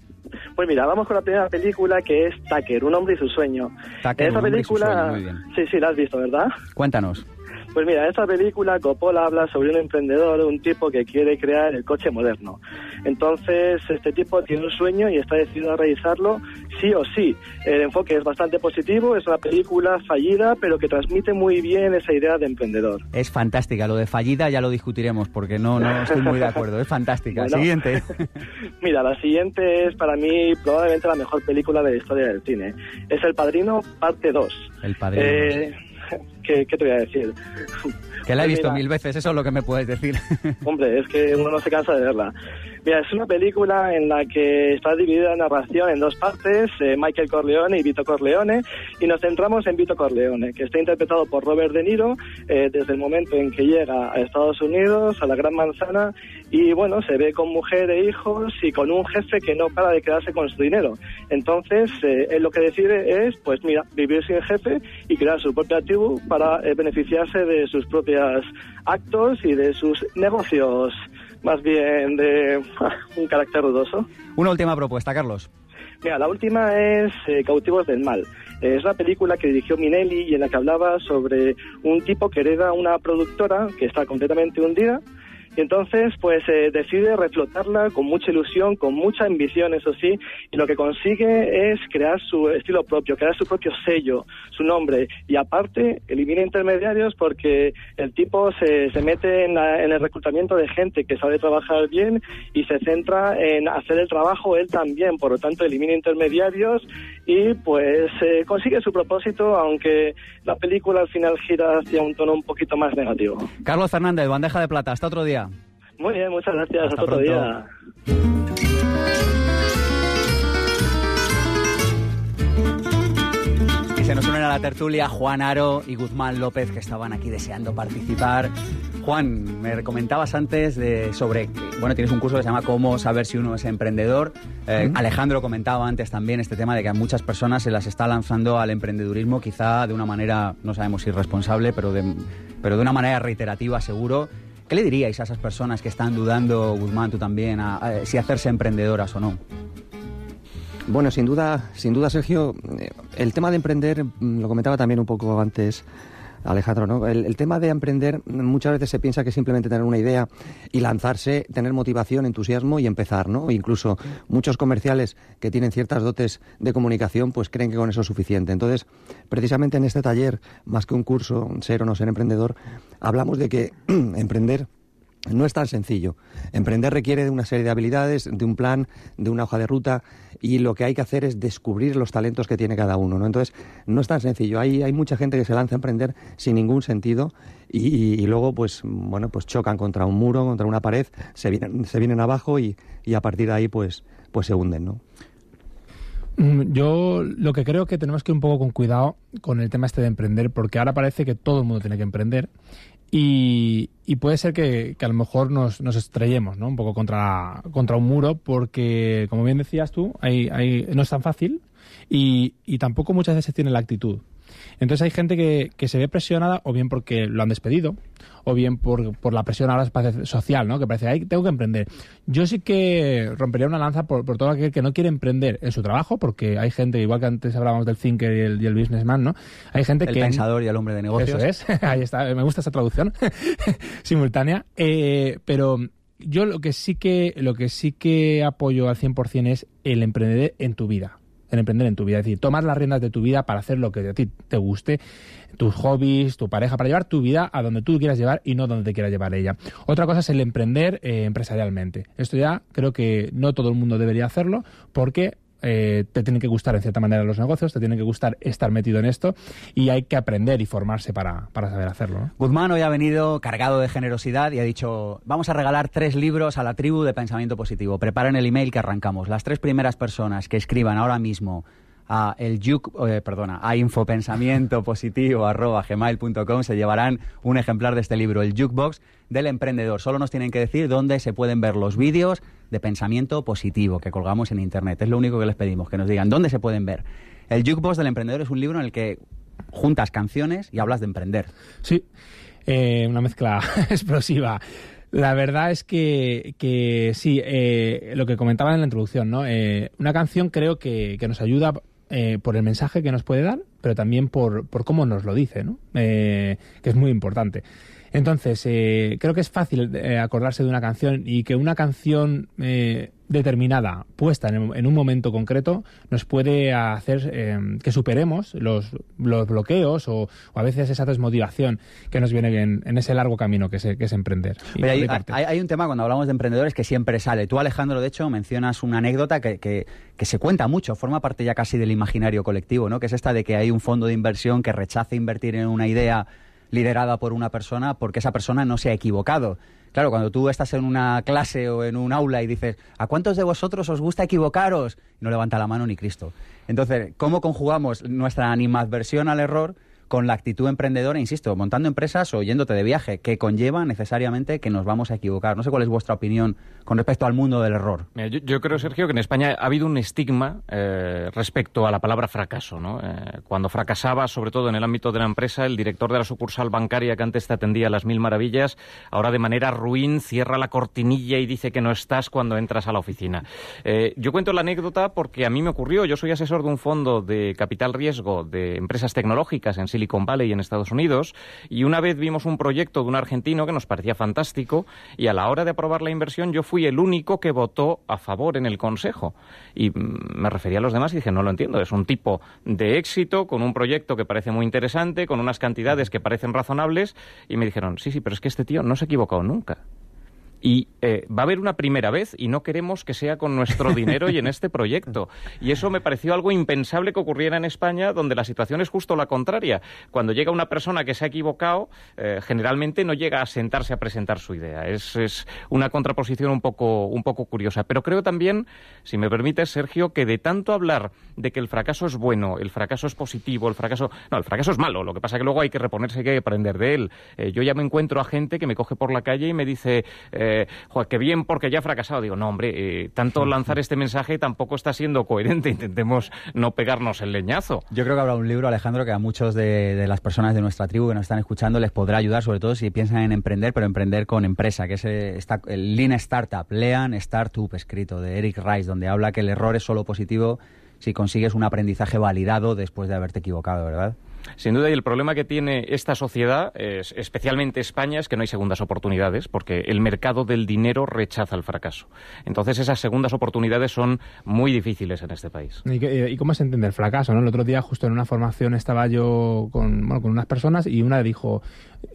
Pues mira, vamos con la primera película que es Tucker, un hombre y su sueño. Tucker, Esa un hombre y su película, sueño, muy bien. sí, sí, la has visto, ¿verdad? Cuéntanos. Pues mira, en esta película Coppola habla sobre un emprendedor, un tipo que quiere crear el coche moderno. Entonces, este tipo tiene un sueño y está decidido a realizarlo sí o sí. El enfoque es bastante positivo, es una película fallida, pero que transmite muy bien esa idea de emprendedor. Es fantástica. Lo de fallida ya lo discutiremos porque no, no estoy muy de acuerdo. Es fantástica. Bueno. Siguiente. (laughs) Mira, la siguiente es para mí probablemente la mejor película de la historia del cine. Es El Padrino, parte 2. El padrino. Eh, ¿qué, qué te voy a decir? (laughs) que la he visto mira, mil veces, eso es lo que me puedes decir. (laughs) Hombre, es que uno no se cansa de verla. Mira, es una película en la que está dividida la narración en dos partes, eh, Michael Corleone y Vito Corleone, y nos centramos en Vito Corleone, que está interpretado por Robert De Niro eh, desde el momento en que llega a Estados Unidos, a la Gran Manzana, y bueno, se ve con mujer e hijos y con un jefe que no para de quedarse con su dinero. Entonces, eh, él lo que decide es, pues mira, vivir sin jefe y crear su propia tribu para eh, beneficiarse de sus propios actos y de sus negocios, más bien de (laughs) un carácter dudoso. Una última propuesta, Carlos. Mira, la última es eh, Cautivos del Mal. Es la película que dirigió Minelli y en la que hablaba sobre un tipo que hereda una productora que está completamente hundida y entonces pues eh, decide reflotarla con mucha ilusión, con mucha ambición, eso sí, y lo que consigue es crear su estilo propio, crear su propio sello, su nombre y aparte elimina intermediarios porque el tipo se, se mete en, el reclutamiento de gente que sabe trabajar bien y se centra en hacer el trabajo él también, por lo tanto elimina intermediarios y pues eh, consigue su propósito, aunque la película al final gira hacia un tono un poquito más negativo. Carlos Fernández, bandeja de plata. Hasta otro día. Muy bien, muchas gracias. Hasta Hasta otro pronto. día. Y se nos unen a la tertulia Juan Aro y Guzmán López, que estaban aquí deseando participar. Juan, me comentabas antes de sobre, bueno, tienes un curso que se llama Cómo saber si uno es emprendedor. Eh. Alejandro comentaba antes también este tema de que a muchas personas se las está lanzando al emprendedurismo, quizá de una manera, no sabemos si irresponsable, pero de, pero de una manera reiterativa, seguro. ¿Qué le diríais a esas personas que están dudando, Guzmán, tú también, si hacerse emprendedoras o no? Bueno, sin duda, sin duda, Sergio, eh, el tema de emprender, mm, lo comentaba también un poco antes Alejandro, ¿no? El, el tema de emprender muchas veces se piensa que simplemente tener una idea y lanzarse, tener motivación, entusiasmo y empezar, ¿no? Incluso muchos comerciales que tienen ciertas dotes de comunicación, pues creen que con eso es suficiente. Entonces, precisamente en este taller, más que un curso, ser o no ser emprendedor, hablamos de que (clears throat) emprender no es tan sencillo. Emprender requiere de una serie de habilidades, de un plan, de una hoja de ruta y lo que hay que hacer es descubrir los talentos que tiene cada uno. ¿no? Entonces, no es tan sencillo. Hay, hay mucha gente que se lanza a emprender sin ningún sentido y, luego, pues, bueno, pues chocan contra un muro, contra una pared, se vienen, se vienen abajo y, y a partir de ahí, pues, pues se hunden, ¿no? Mm, Yo lo que creo que tenemos que ir un poco con cuidado con el tema este de emprender, porque ahora parece que todo el mundo tiene que emprender Y, y puede ser que, que a lo mejor nos, nos estrellemos ¿no? un poco contra, contra un muro porque, como bien decías tú, hay, hay, no es tan fácil y, y tampoco muchas veces tiene la actitud. Entonces hay gente que, que, se ve presionada o bien porque lo han despedido o bien por, por la presión ahora social, ¿no? Que parece, ay, tengo que emprender. Yo sí que rompería una lanza por, por todo aquel que no quiere emprender en su trabajo, porque hay gente, igual que antes hablábamos del thinker y el, y el businessman, ¿no? Hay gente el que... El pensador y el hombre de negocios. Eso es, (laughs) ahí está, me gusta esa traducción (laughs) simultánea. Eh, pero yo lo que sí que lo que sí que apoyo al 100% es el emprender en tu vida el emprender en tu vida. Es decir, tomar las riendas de tu vida para hacer lo que a ti te guste, tus hobbies, tu pareja, para llevar tu vida a donde tú quieras llevar y no donde te quiera llevar ella. Otra cosa es el emprender eh, empresarialmente. Esto ya creo que no todo el mundo debería hacerlo porque eh, te tienen que gustar en cierta manera los negocios, te tienen que gustar estar metido en esto y hay que aprender y formarse para, para saber hacerlo. Guzmán hoy ha venido cargado de generosidad y ha dicho, vamos a regalar tres libros a la tribu de pensamiento positivo. Preparen el email que arrancamos. Las tres primeras personas que escriban ahora mismo a el eh, perdona, a infopensamiento (laughs) se llevarán un ejemplar de este libro, el Jukebox del emprendedor. Solo nos tienen que decir dónde se pueden ver los vídeos de pensamiento positivo que colgamos en internet. Es lo único que les pedimos, que nos digan dónde se pueden ver. El Jukebox del emprendedor es un libro en el que juntas canciones y hablas de emprender. Sí, eh, una mezcla (laughs) explosiva. La verdad es que, que sí, eh, lo que comentaba en la introducción, ¿no? Eh, una canción creo que, que nos ayuda eh, por el mensaje que nos puede dar, pero también por, por cómo nos lo dice, ¿no? Eh, que es muy importante. Entonces, eh, creo que es fácil eh, acordarse de una canción y que una canción eh, determinada, puesta en, en, un momento concreto, nos puede hacer eh, que superemos los, los bloqueos o, o, a veces esa desmotivación que nos viene en, en ese largo camino que, se, que es emprender. Hay, hay, un tema cuando hablamos de emprendedores que siempre sale. Tú, Alejandro, de hecho, mencionas una anécdota que, que, que se cuenta mucho, forma parte ya casi del imaginario colectivo, ¿no? que es esta de que hay un fondo de inversión que rechaza invertir en una idea liderada por una persona porque esa persona no se ha equivocado. Claro, cuando tú estás en una clase o en un aula y dices, ¿a cuántos de vosotros os gusta equivocaros? No levanta la mano ni Cristo. Entonces, ¿cómo conjugamos nuestra animadversión al error con la actitud emprendedora, insisto, montando empresas o yéndote de viaje, que conlleva necesariamente que nos vamos a equivocar. No sé cuál es vuestra opinión con respecto al mundo del error. Yo, creo, Sergio, que en España ha habido un estigma eh, respecto a la palabra fracaso. Eh, cuando fracasaba, sobre todo en el ámbito de la empresa, el director de la sucursal bancaria que antes te atendía a las mil maravillas, ahora de manera ruin cierra la cortinilla y dice que no estás cuando entras a la oficina. Eh, yo cuento la anécdota porque a mí me ocurrió. Yo soy asesor de un fondo de capital riesgo de empresas tecnológicas en Silicon Valley en Estados Unidos y una vez vimos un proyecto de un argentino que nos parecía fantástico y a la hora de aprobar la inversión yo fui el único que votó a favor en el Consejo y me refería a los demás y dije no lo entiendo, es un tipo de éxito con un proyecto que parece muy interesante, con unas cantidades que parecen razonables y me dijeron sí, sí, pero es que este tío no se ha equivocado nunca. Y eh, va a haber una primera vez y no queremos que sea con nuestro dinero y en este proyecto. Y eso me pareció algo impensable que ocurriera en España, donde la situación es justo la contraria. Cuando llega una persona que se ha equivocado, eh, generalmente no llega a sentarse a presentar su idea. Es, es, una contraposición un poco, un poco curiosa. Pero creo también, si me permites, Sergio, que de tanto hablar de que el fracaso es bueno, el fracaso es positivo, el fracaso... No, el fracaso es malo. Lo que pasa es que luego hay que reponerse, hay que aprender de él. Eh, yo ya me encuentro a gente que me coge por la calle y me dice eh, joder, qué bien porque ya ha fracasado. Digo, no, hombre, eh, tanto (laughs) lanzar este mensaje tampoco está siendo coherente. Intentemos no pegarnos el leñazo. Yo creo que habrá un libro, Alejandro, que a muchos de, de, las personas de nuestra tribu que nos están escuchando les podrá ayudar, sobre todo si piensan en emprender, pero emprender con empresa, que es eh, el Lean Startup, Lean Startup, escrito de Eric Rice, donde habla que el error es solo positivo si consigues un aprendizaje validado después de haberte equivocado, ¿verdad? Sin duda, y el problema que tiene esta sociedad, es, especialmente España, es que no hay segundas oportunidades, porque el mercado del dinero rechaza el fracaso. Entonces, esas segundas oportunidades son muy difíciles en este país. ¿Y, qué, y cómo se entiende el fracaso? ¿no? El otro día, justo en una formación, estaba yo con, con unas personas y una dijo,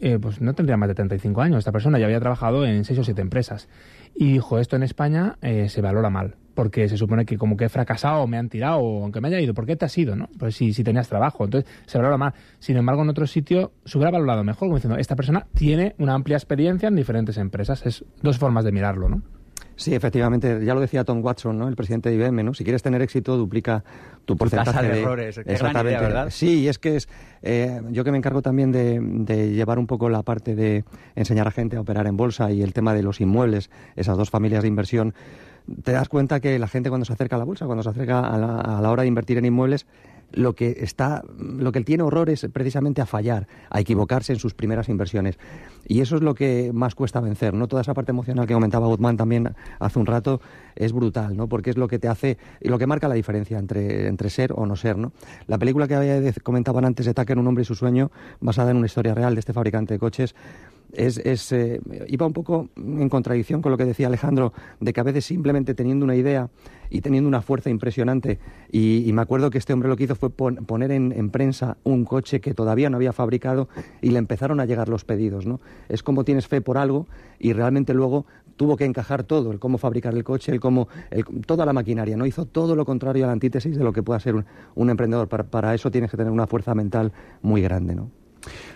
eh, pues no tendría más de 35 años. Esta persona ya había trabajado en seis o siete empresas. Y dijo, esto en España eh, se valora mal porque se supone que como que he fracasado, me han tirado, o aunque me haya ido, ¿por qué te has ido? ¿no? Pues si, si tenías trabajo, entonces se valora mal. Sin embargo, en otro sitio se hubiera valorado mejor, como diciendo, esta persona tiene una amplia experiencia en diferentes empresas. Es dos formas de mirarlo, ¿no? Sí, efectivamente, ya lo decía Tom Watson, ¿no? el presidente de IBM, ¿no? Si quieres tener éxito, duplica tu porcentaje tasa de, errores. Qué Exactamente. Gran idea, ¿verdad? Sí, y es que es eh, yo que me encargo también de, de, llevar un poco la parte de enseñar a gente a operar en bolsa y el tema de los inmuebles, esas dos familias de inversión, te das cuenta que la gente cuando se acerca a la bolsa, cuando se acerca a la, a la hora de invertir en inmuebles, lo que está, lo que tiene horror es precisamente a fallar, a equivocarse en sus primeras inversiones. Y eso es lo que más cuesta vencer, ¿no? Toda esa parte emocional que comentaba Guzmán también hace un rato es brutal, ¿no? Porque es lo que te hace, y lo que marca la diferencia entre, entre ser o no ser, ¿no? La película que comentaban antes de Tucker, un hombre y su sueño, basada en una historia real de este fabricante de coches, es, es eh, iba un poco en contradicción con lo que decía Alejandro, de que a veces simplemente teniendo una idea y teniendo una fuerza impresionante, y, me acuerdo que este hombre lo que hizo fue pon, poner en, en, prensa un coche que todavía no había fabricado y le empezaron a llegar los pedidos, ¿no? Es como tienes fe por algo y realmente luego tuvo que encajar todo, el cómo fabricar el coche, el cómo, el, toda la maquinaria, ¿no? Hizo todo lo contrario a la antítesis de lo que pueda ser un, un emprendedor. Para, para eso tienes que tener una fuerza mental muy grande, ¿no?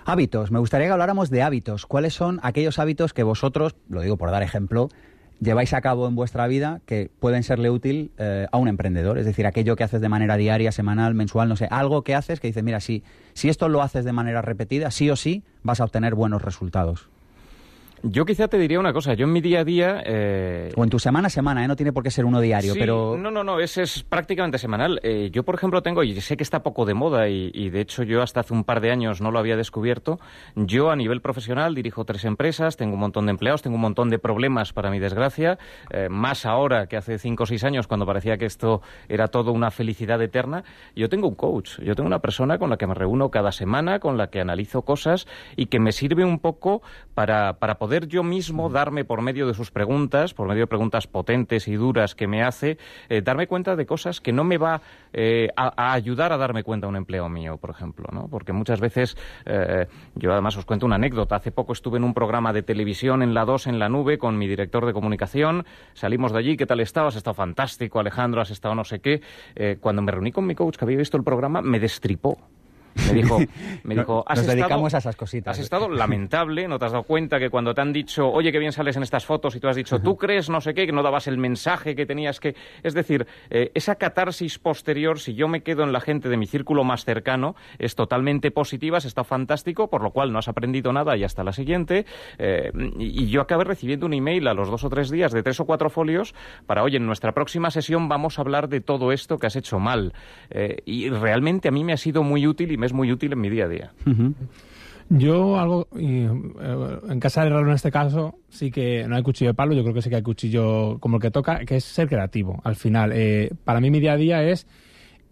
Hábitos. Me gustaría que habláramos de hábitos. ¿Cuáles son aquellos hábitos que vosotros, lo digo por dar ejemplo, lleváis a cabo en vuestra vida que pueden serle útil eh, a un emprendedor? Es decir, aquello que haces de manera diaria, semanal, mensual, no sé, algo que haces que dices, mira, si, si esto lo haces de manera repetida, sí o sí vas a obtener buenos resultados. Yo quizá te diría una cosa. Yo en mi día a día. Eh... O en tu semana a semana, ¿eh? no tiene por qué ser uno diario, sí, pero. No, no, no, ese es prácticamente semanal. Eh, yo, por ejemplo, tengo, y sé que está poco de moda, y, y, de hecho yo hasta hace un par de años no lo había descubierto. Yo a nivel profesional dirijo tres empresas, tengo un montón de empleados, tengo un montón de problemas, para mi desgracia. Eh, más ahora que hace cinco o seis años, cuando parecía que esto era todo una felicidad eterna. Yo tengo un coach, yo tengo una persona con la que me reúno cada semana, con la que analizo cosas y que me sirve un poco para, para poder yo mismo darme por medio de sus preguntas, por medio de preguntas potentes y duras que me hace, eh, darme cuenta de cosas que no me va eh, a, a, ayudar a darme cuenta un empleo mío, por ejemplo, ¿no? Porque muchas veces, eh, yo además os cuento una anécdota, hace poco estuve en un programa de televisión en la 2 en la nube con mi director de comunicación, salimos de allí, ¿qué tal estabas? Has estado fantástico, Alejandro, has estado no sé qué. Cuando me reuní con mi coach que había visto el programa, me destripó. Me dijo, (laughs) me dijo has Nos estado, dedicamos a esas cositas. Has estado lamentable, no te has dado cuenta que cuando te han dicho, oye, qué bien sales en estas fotos, y tú has dicho, tú crees no sé qué, que no dabas el mensaje que tenías que. Es decir, eh, esa catarsis posterior, si yo me quedo en la gente de mi círculo más cercano, es totalmente positiva, se está fantástico, por lo cual no has aprendido nada y hasta la siguiente. Eh, y, yo acabé recibiendo un email a los dos o tres días de tres o cuatro folios para, oye, en nuestra próxima sesión vamos a hablar de todo esto que has hecho mal. Eh, y realmente a mí me ha sido muy útil y es muy útil en mi día a día. Yo algo, eh, en casa de Raro en este caso, sí que no hay cuchillo de palo, yo creo que sí que hay cuchillo como el que toca, que es ser creativo. Al final, eh, para mí mi día a día es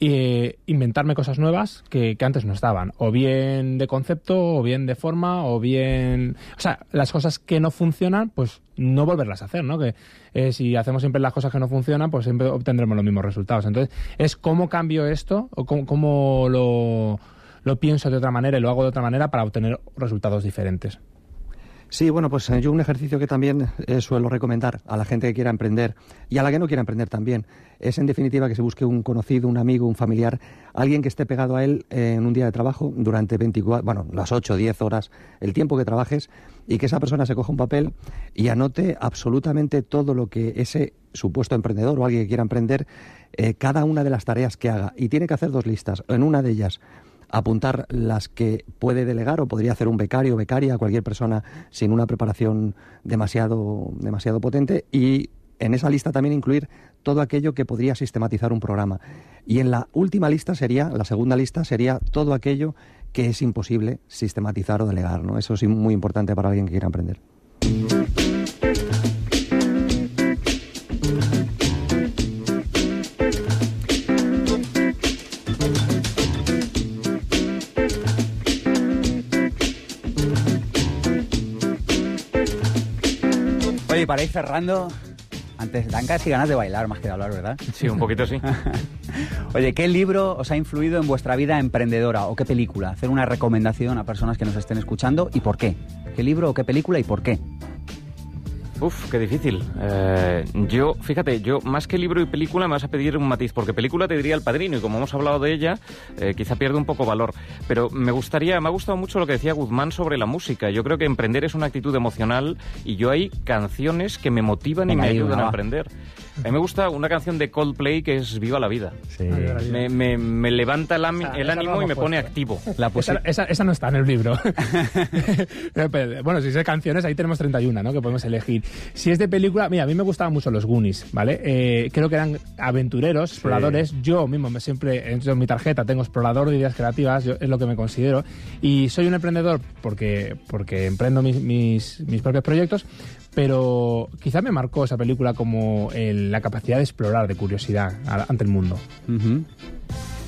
eh, inventarme cosas nuevas que, que, antes no estaban, o bien de concepto, o bien de forma, o bien... O sea, las cosas que no funcionan, pues no volverlas a hacer, ¿no? Que si hacemos siempre las cosas que no funcionan, pues siempre obtendremos los mismos resultados. Entonces, es cómo cambio esto, o cómo, cómo lo, lo pienso de otra manera y lo hago de otra manera para obtener resultados diferentes. Sí, bueno, pues yo un ejercicio que también eh, suelo recomendar a la gente que quiera emprender y a la que no quiera emprender también es en definitiva que se busque un conocido, un amigo, un familiar, alguien que esté pegado a él en un día de trabajo durante 24, bueno, las 8, 10 horas, el tiempo que trabajes y que esa persona se coja un papel y anote absolutamente todo lo que ese supuesto emprendedor o alguien que quiera emprender, eh, cada una de las tareas que haga. Y tiene que hacer dos listas. En una de ellas apuntar las que puede delegar o podría hacer un becario o becaria, cualquier persona sin una preparación demasiado, demasiado potente y en esa lista también incluir todo aquello que podría sistematizar un programa. Y en la última lista sería, la segunda lista sería todo aquello que es imposible sistematizar o delegar. ¿no? Eso es muy importante para alguien que quiera emprender. Para ir cerrando, antes dan casi ganas de bailar más que de hablar, ¿verdad? Sí, un poquito sí. (laughs) Oye, ¿qué libro os ha influido en vuestra vida emprendedora o qué película? Hacer una recomendación a personas que nos estén escuchando y por qué. ¿Qué libro o qué película y por qué? Uf, qué difícil. Eh, yo, fíjate, yo más que libro y película me vas a pedir un matiz, porque película te diría El Padrino y como hemos hablado de ella, eh, quizá pierde un poco valor. Pero me gustaría, me ha gustado mucho lo que decía Guzmán sobre la música. Yo creo que emprender es una actitud emocional y yo hay canciones que me motivan y me ayudan a emprender. A mí me gusta una canción de Coldplay que es Viva la Vida. Me, levanta el, ánimo y me pone activo. La esa, esa, no está en el libro. (laughs) (laughs) bueno, si es canciones, ahí tenemos 31, ¿no? Que podemos elegir. Si es de película, mira, a mí me gustaban mucho los Goonies, ¿vale? Eh, creo que eran aventureros, exploradores. Yo mismo me siempre, en mi tarjeta tengo explorador de ideas creativas, es lo que me considero. Y soy un emprendedor porque, porque emprendo mis, mis, mis propios proyectos, pero quizá me marcó esa película como la capacidad de explorar, de curiosidad ante el mundo.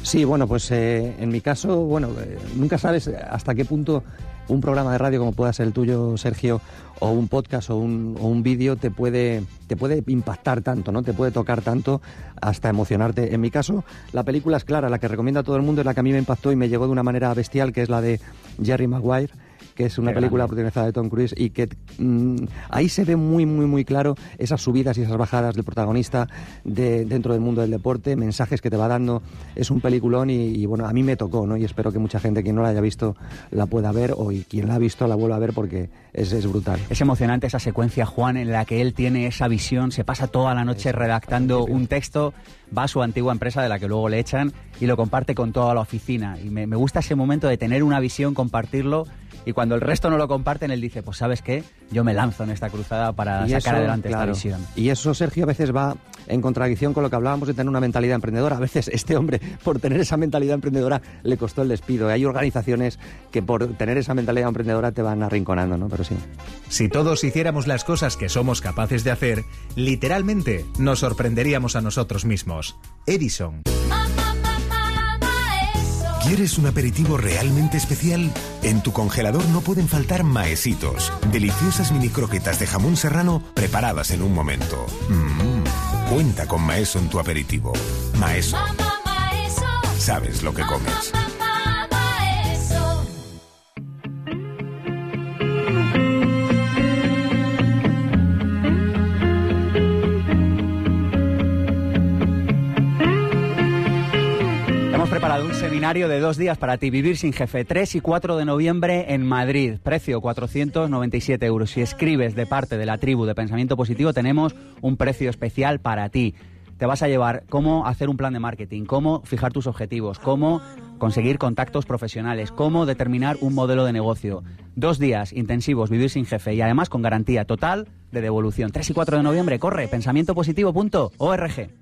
Sí, bueno, pues eh, en mi caso, bueno, eh, nunca sabes hasta qué punto un programa de radio como pueda ser el tuyo, Sergio, o un podcast o un, o un vídeo te puede, te puede impactar tanto, ¿no? Te puede tocar tanto hasta emocionarte. En mi caso, la película es clara, la que recomienda a todo el mundo es la que a mí me impactó y me llegó de una manera bestial, que es la de Jerry Maguire que es una película protagonizada de Tom Cruise y que mm, ahí se ve muy, muy, muy claro esas subidas y esas bajadas del protagonista de, dentro del mundo del deporte, mensajes que te va dando. Es un peliculón y, bueno, a mí me tocó, ¿no? Y espero que mucha gente que no la haya visto la pueda ver o y quien la ha visto la vuelva a ver porque es, es brutal. Es emocionante esa secuencia, Juan, en la que él tiene esa visión, se pasa toda la noche redactando un texto va a su antigua empresa de la que luego le echan y lo comparte con toda la oficina. Y me, me, gusta ese momento de tener una visión, compartirlo y cuando el resto no lo comparten, él dice, pues sabes qué, yo me lanzo en esta cruzada para sacar adelante esta visión. Y eso, Sergio, a veces va en contradicción con lo que hablábamos de tener una mentalidad emprendedora. A veces este hombre, por tener esa mentalidad emprendedora, le costó el despido. hay organizaciones que por tener esa mentalidad emprendedora te van arrinconando, ¿no? Pero sí. Si todos hiciéramos las cosas que somos capaces de hacer, literalmente nos sorprenderíamos a nosotros mismos. Edison. ¿Quieres un aperitivo realmente especial? En tu congelador no pueden faltar maesitos, deliciosas mini croquetas de jamón serrano preparadas en un momento. Mmm, cuenta con maeso en tu aperitivo. Maeso. Sabes lo que comes. Seminario de dos días para ti, Vivir sin Jefe, 3 y 4 de noviembre en Madrid. Precio 497 euros. Si escribes de parte de la tribu de Pensamiento Positivo, tenemos un precio especial para ti. Te vas a llevar cómo hacer un plan de marketing, cómo fijar tus objetivos, cómo conseguir contactos profesionales, cómo determinar un modelo de negocio. Dos días intensivos, vivir sin jefe y además con garantía total de devolución. 3 y 4 de noviembre, corre, pensamientopositivo.org.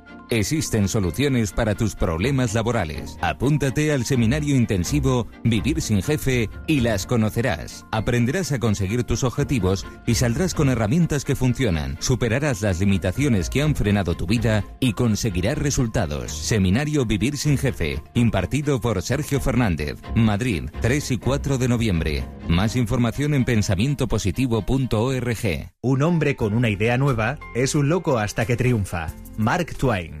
Existen soluciones para tus problemas laborales. Apúntate al seminario intensivo Vivir sin jefe y las conocerás. Aprenderás a conseguir tus objetivos y saldrás con herramientas que funcionan. Superarás las limitaciones que han frenado tu vida y conseguirás resultados. Seminario Vivir sin jefe, impartido por Sergio Fernández, Madrid, 3 y 4 de noviembre. Más información en pensamientopositivo.org. Un hombre con una idea nueva es un loco hasta que triunfa. Mark Twain.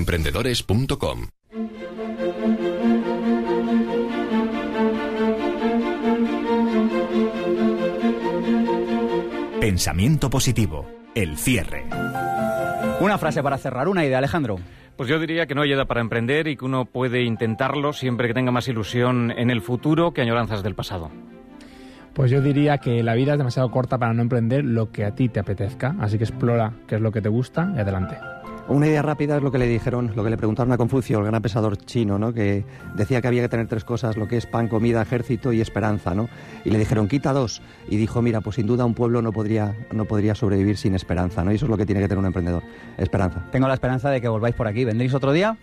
emprendedores.com. Pensamiento positivo. El cierre. Una frase para cerrar, una idea, Alejandro. Pues yo diría que no hay edad para emprender y que uno puede intentarlo siempre que tenga más ilusión en el futuro que añoranzas del pasado. Pues yo diría que la vida es demasiado corta para no emprender lo que a ti te apetezca, así que explora qué es lo que te gusta y adelante. Una idea rápida es lo que le dijeron, lo que le preguntaron a Confucio, el gran pensador chino, ¿no? Que decía que había que tener tres cosas, lo que es pan, comida, ejército y esperanza, ¿no? Y le dijeron, quita dos. Y dijo, mira, pues sin duda un pueblo no podría, no podría sobrevivir sin esperanza, ¿no? Y eso es lo que tiene que tener un emprendedor, esperanza. Tengo la esperanza de que volváis por aquí. ¿Vendréis otro día?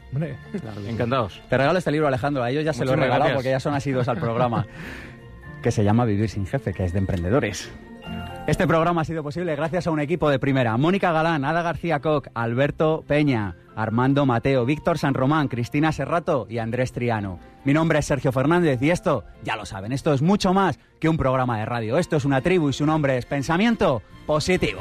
Encantados. Te regalo este libro, Alejandro. A ellos ya se lo he regalado gracias. porque ya son asidos al programa. (laughs) que se llama Vivir sin jefe, que es de emprendedores. Este programa ha sido posible gracias a un equipo de primera. Mónica Galán, Ada García Koch, Alberto Peña, Armando Mateo, Víctor San Román, Cristina Serrato y Andrés Triano. Mi nombre es Sergio Fernández y esto, ya lo saben, esto es mucho más que un programa de radio. Esto es una tribu y su nombre es Pensamiento Positivo.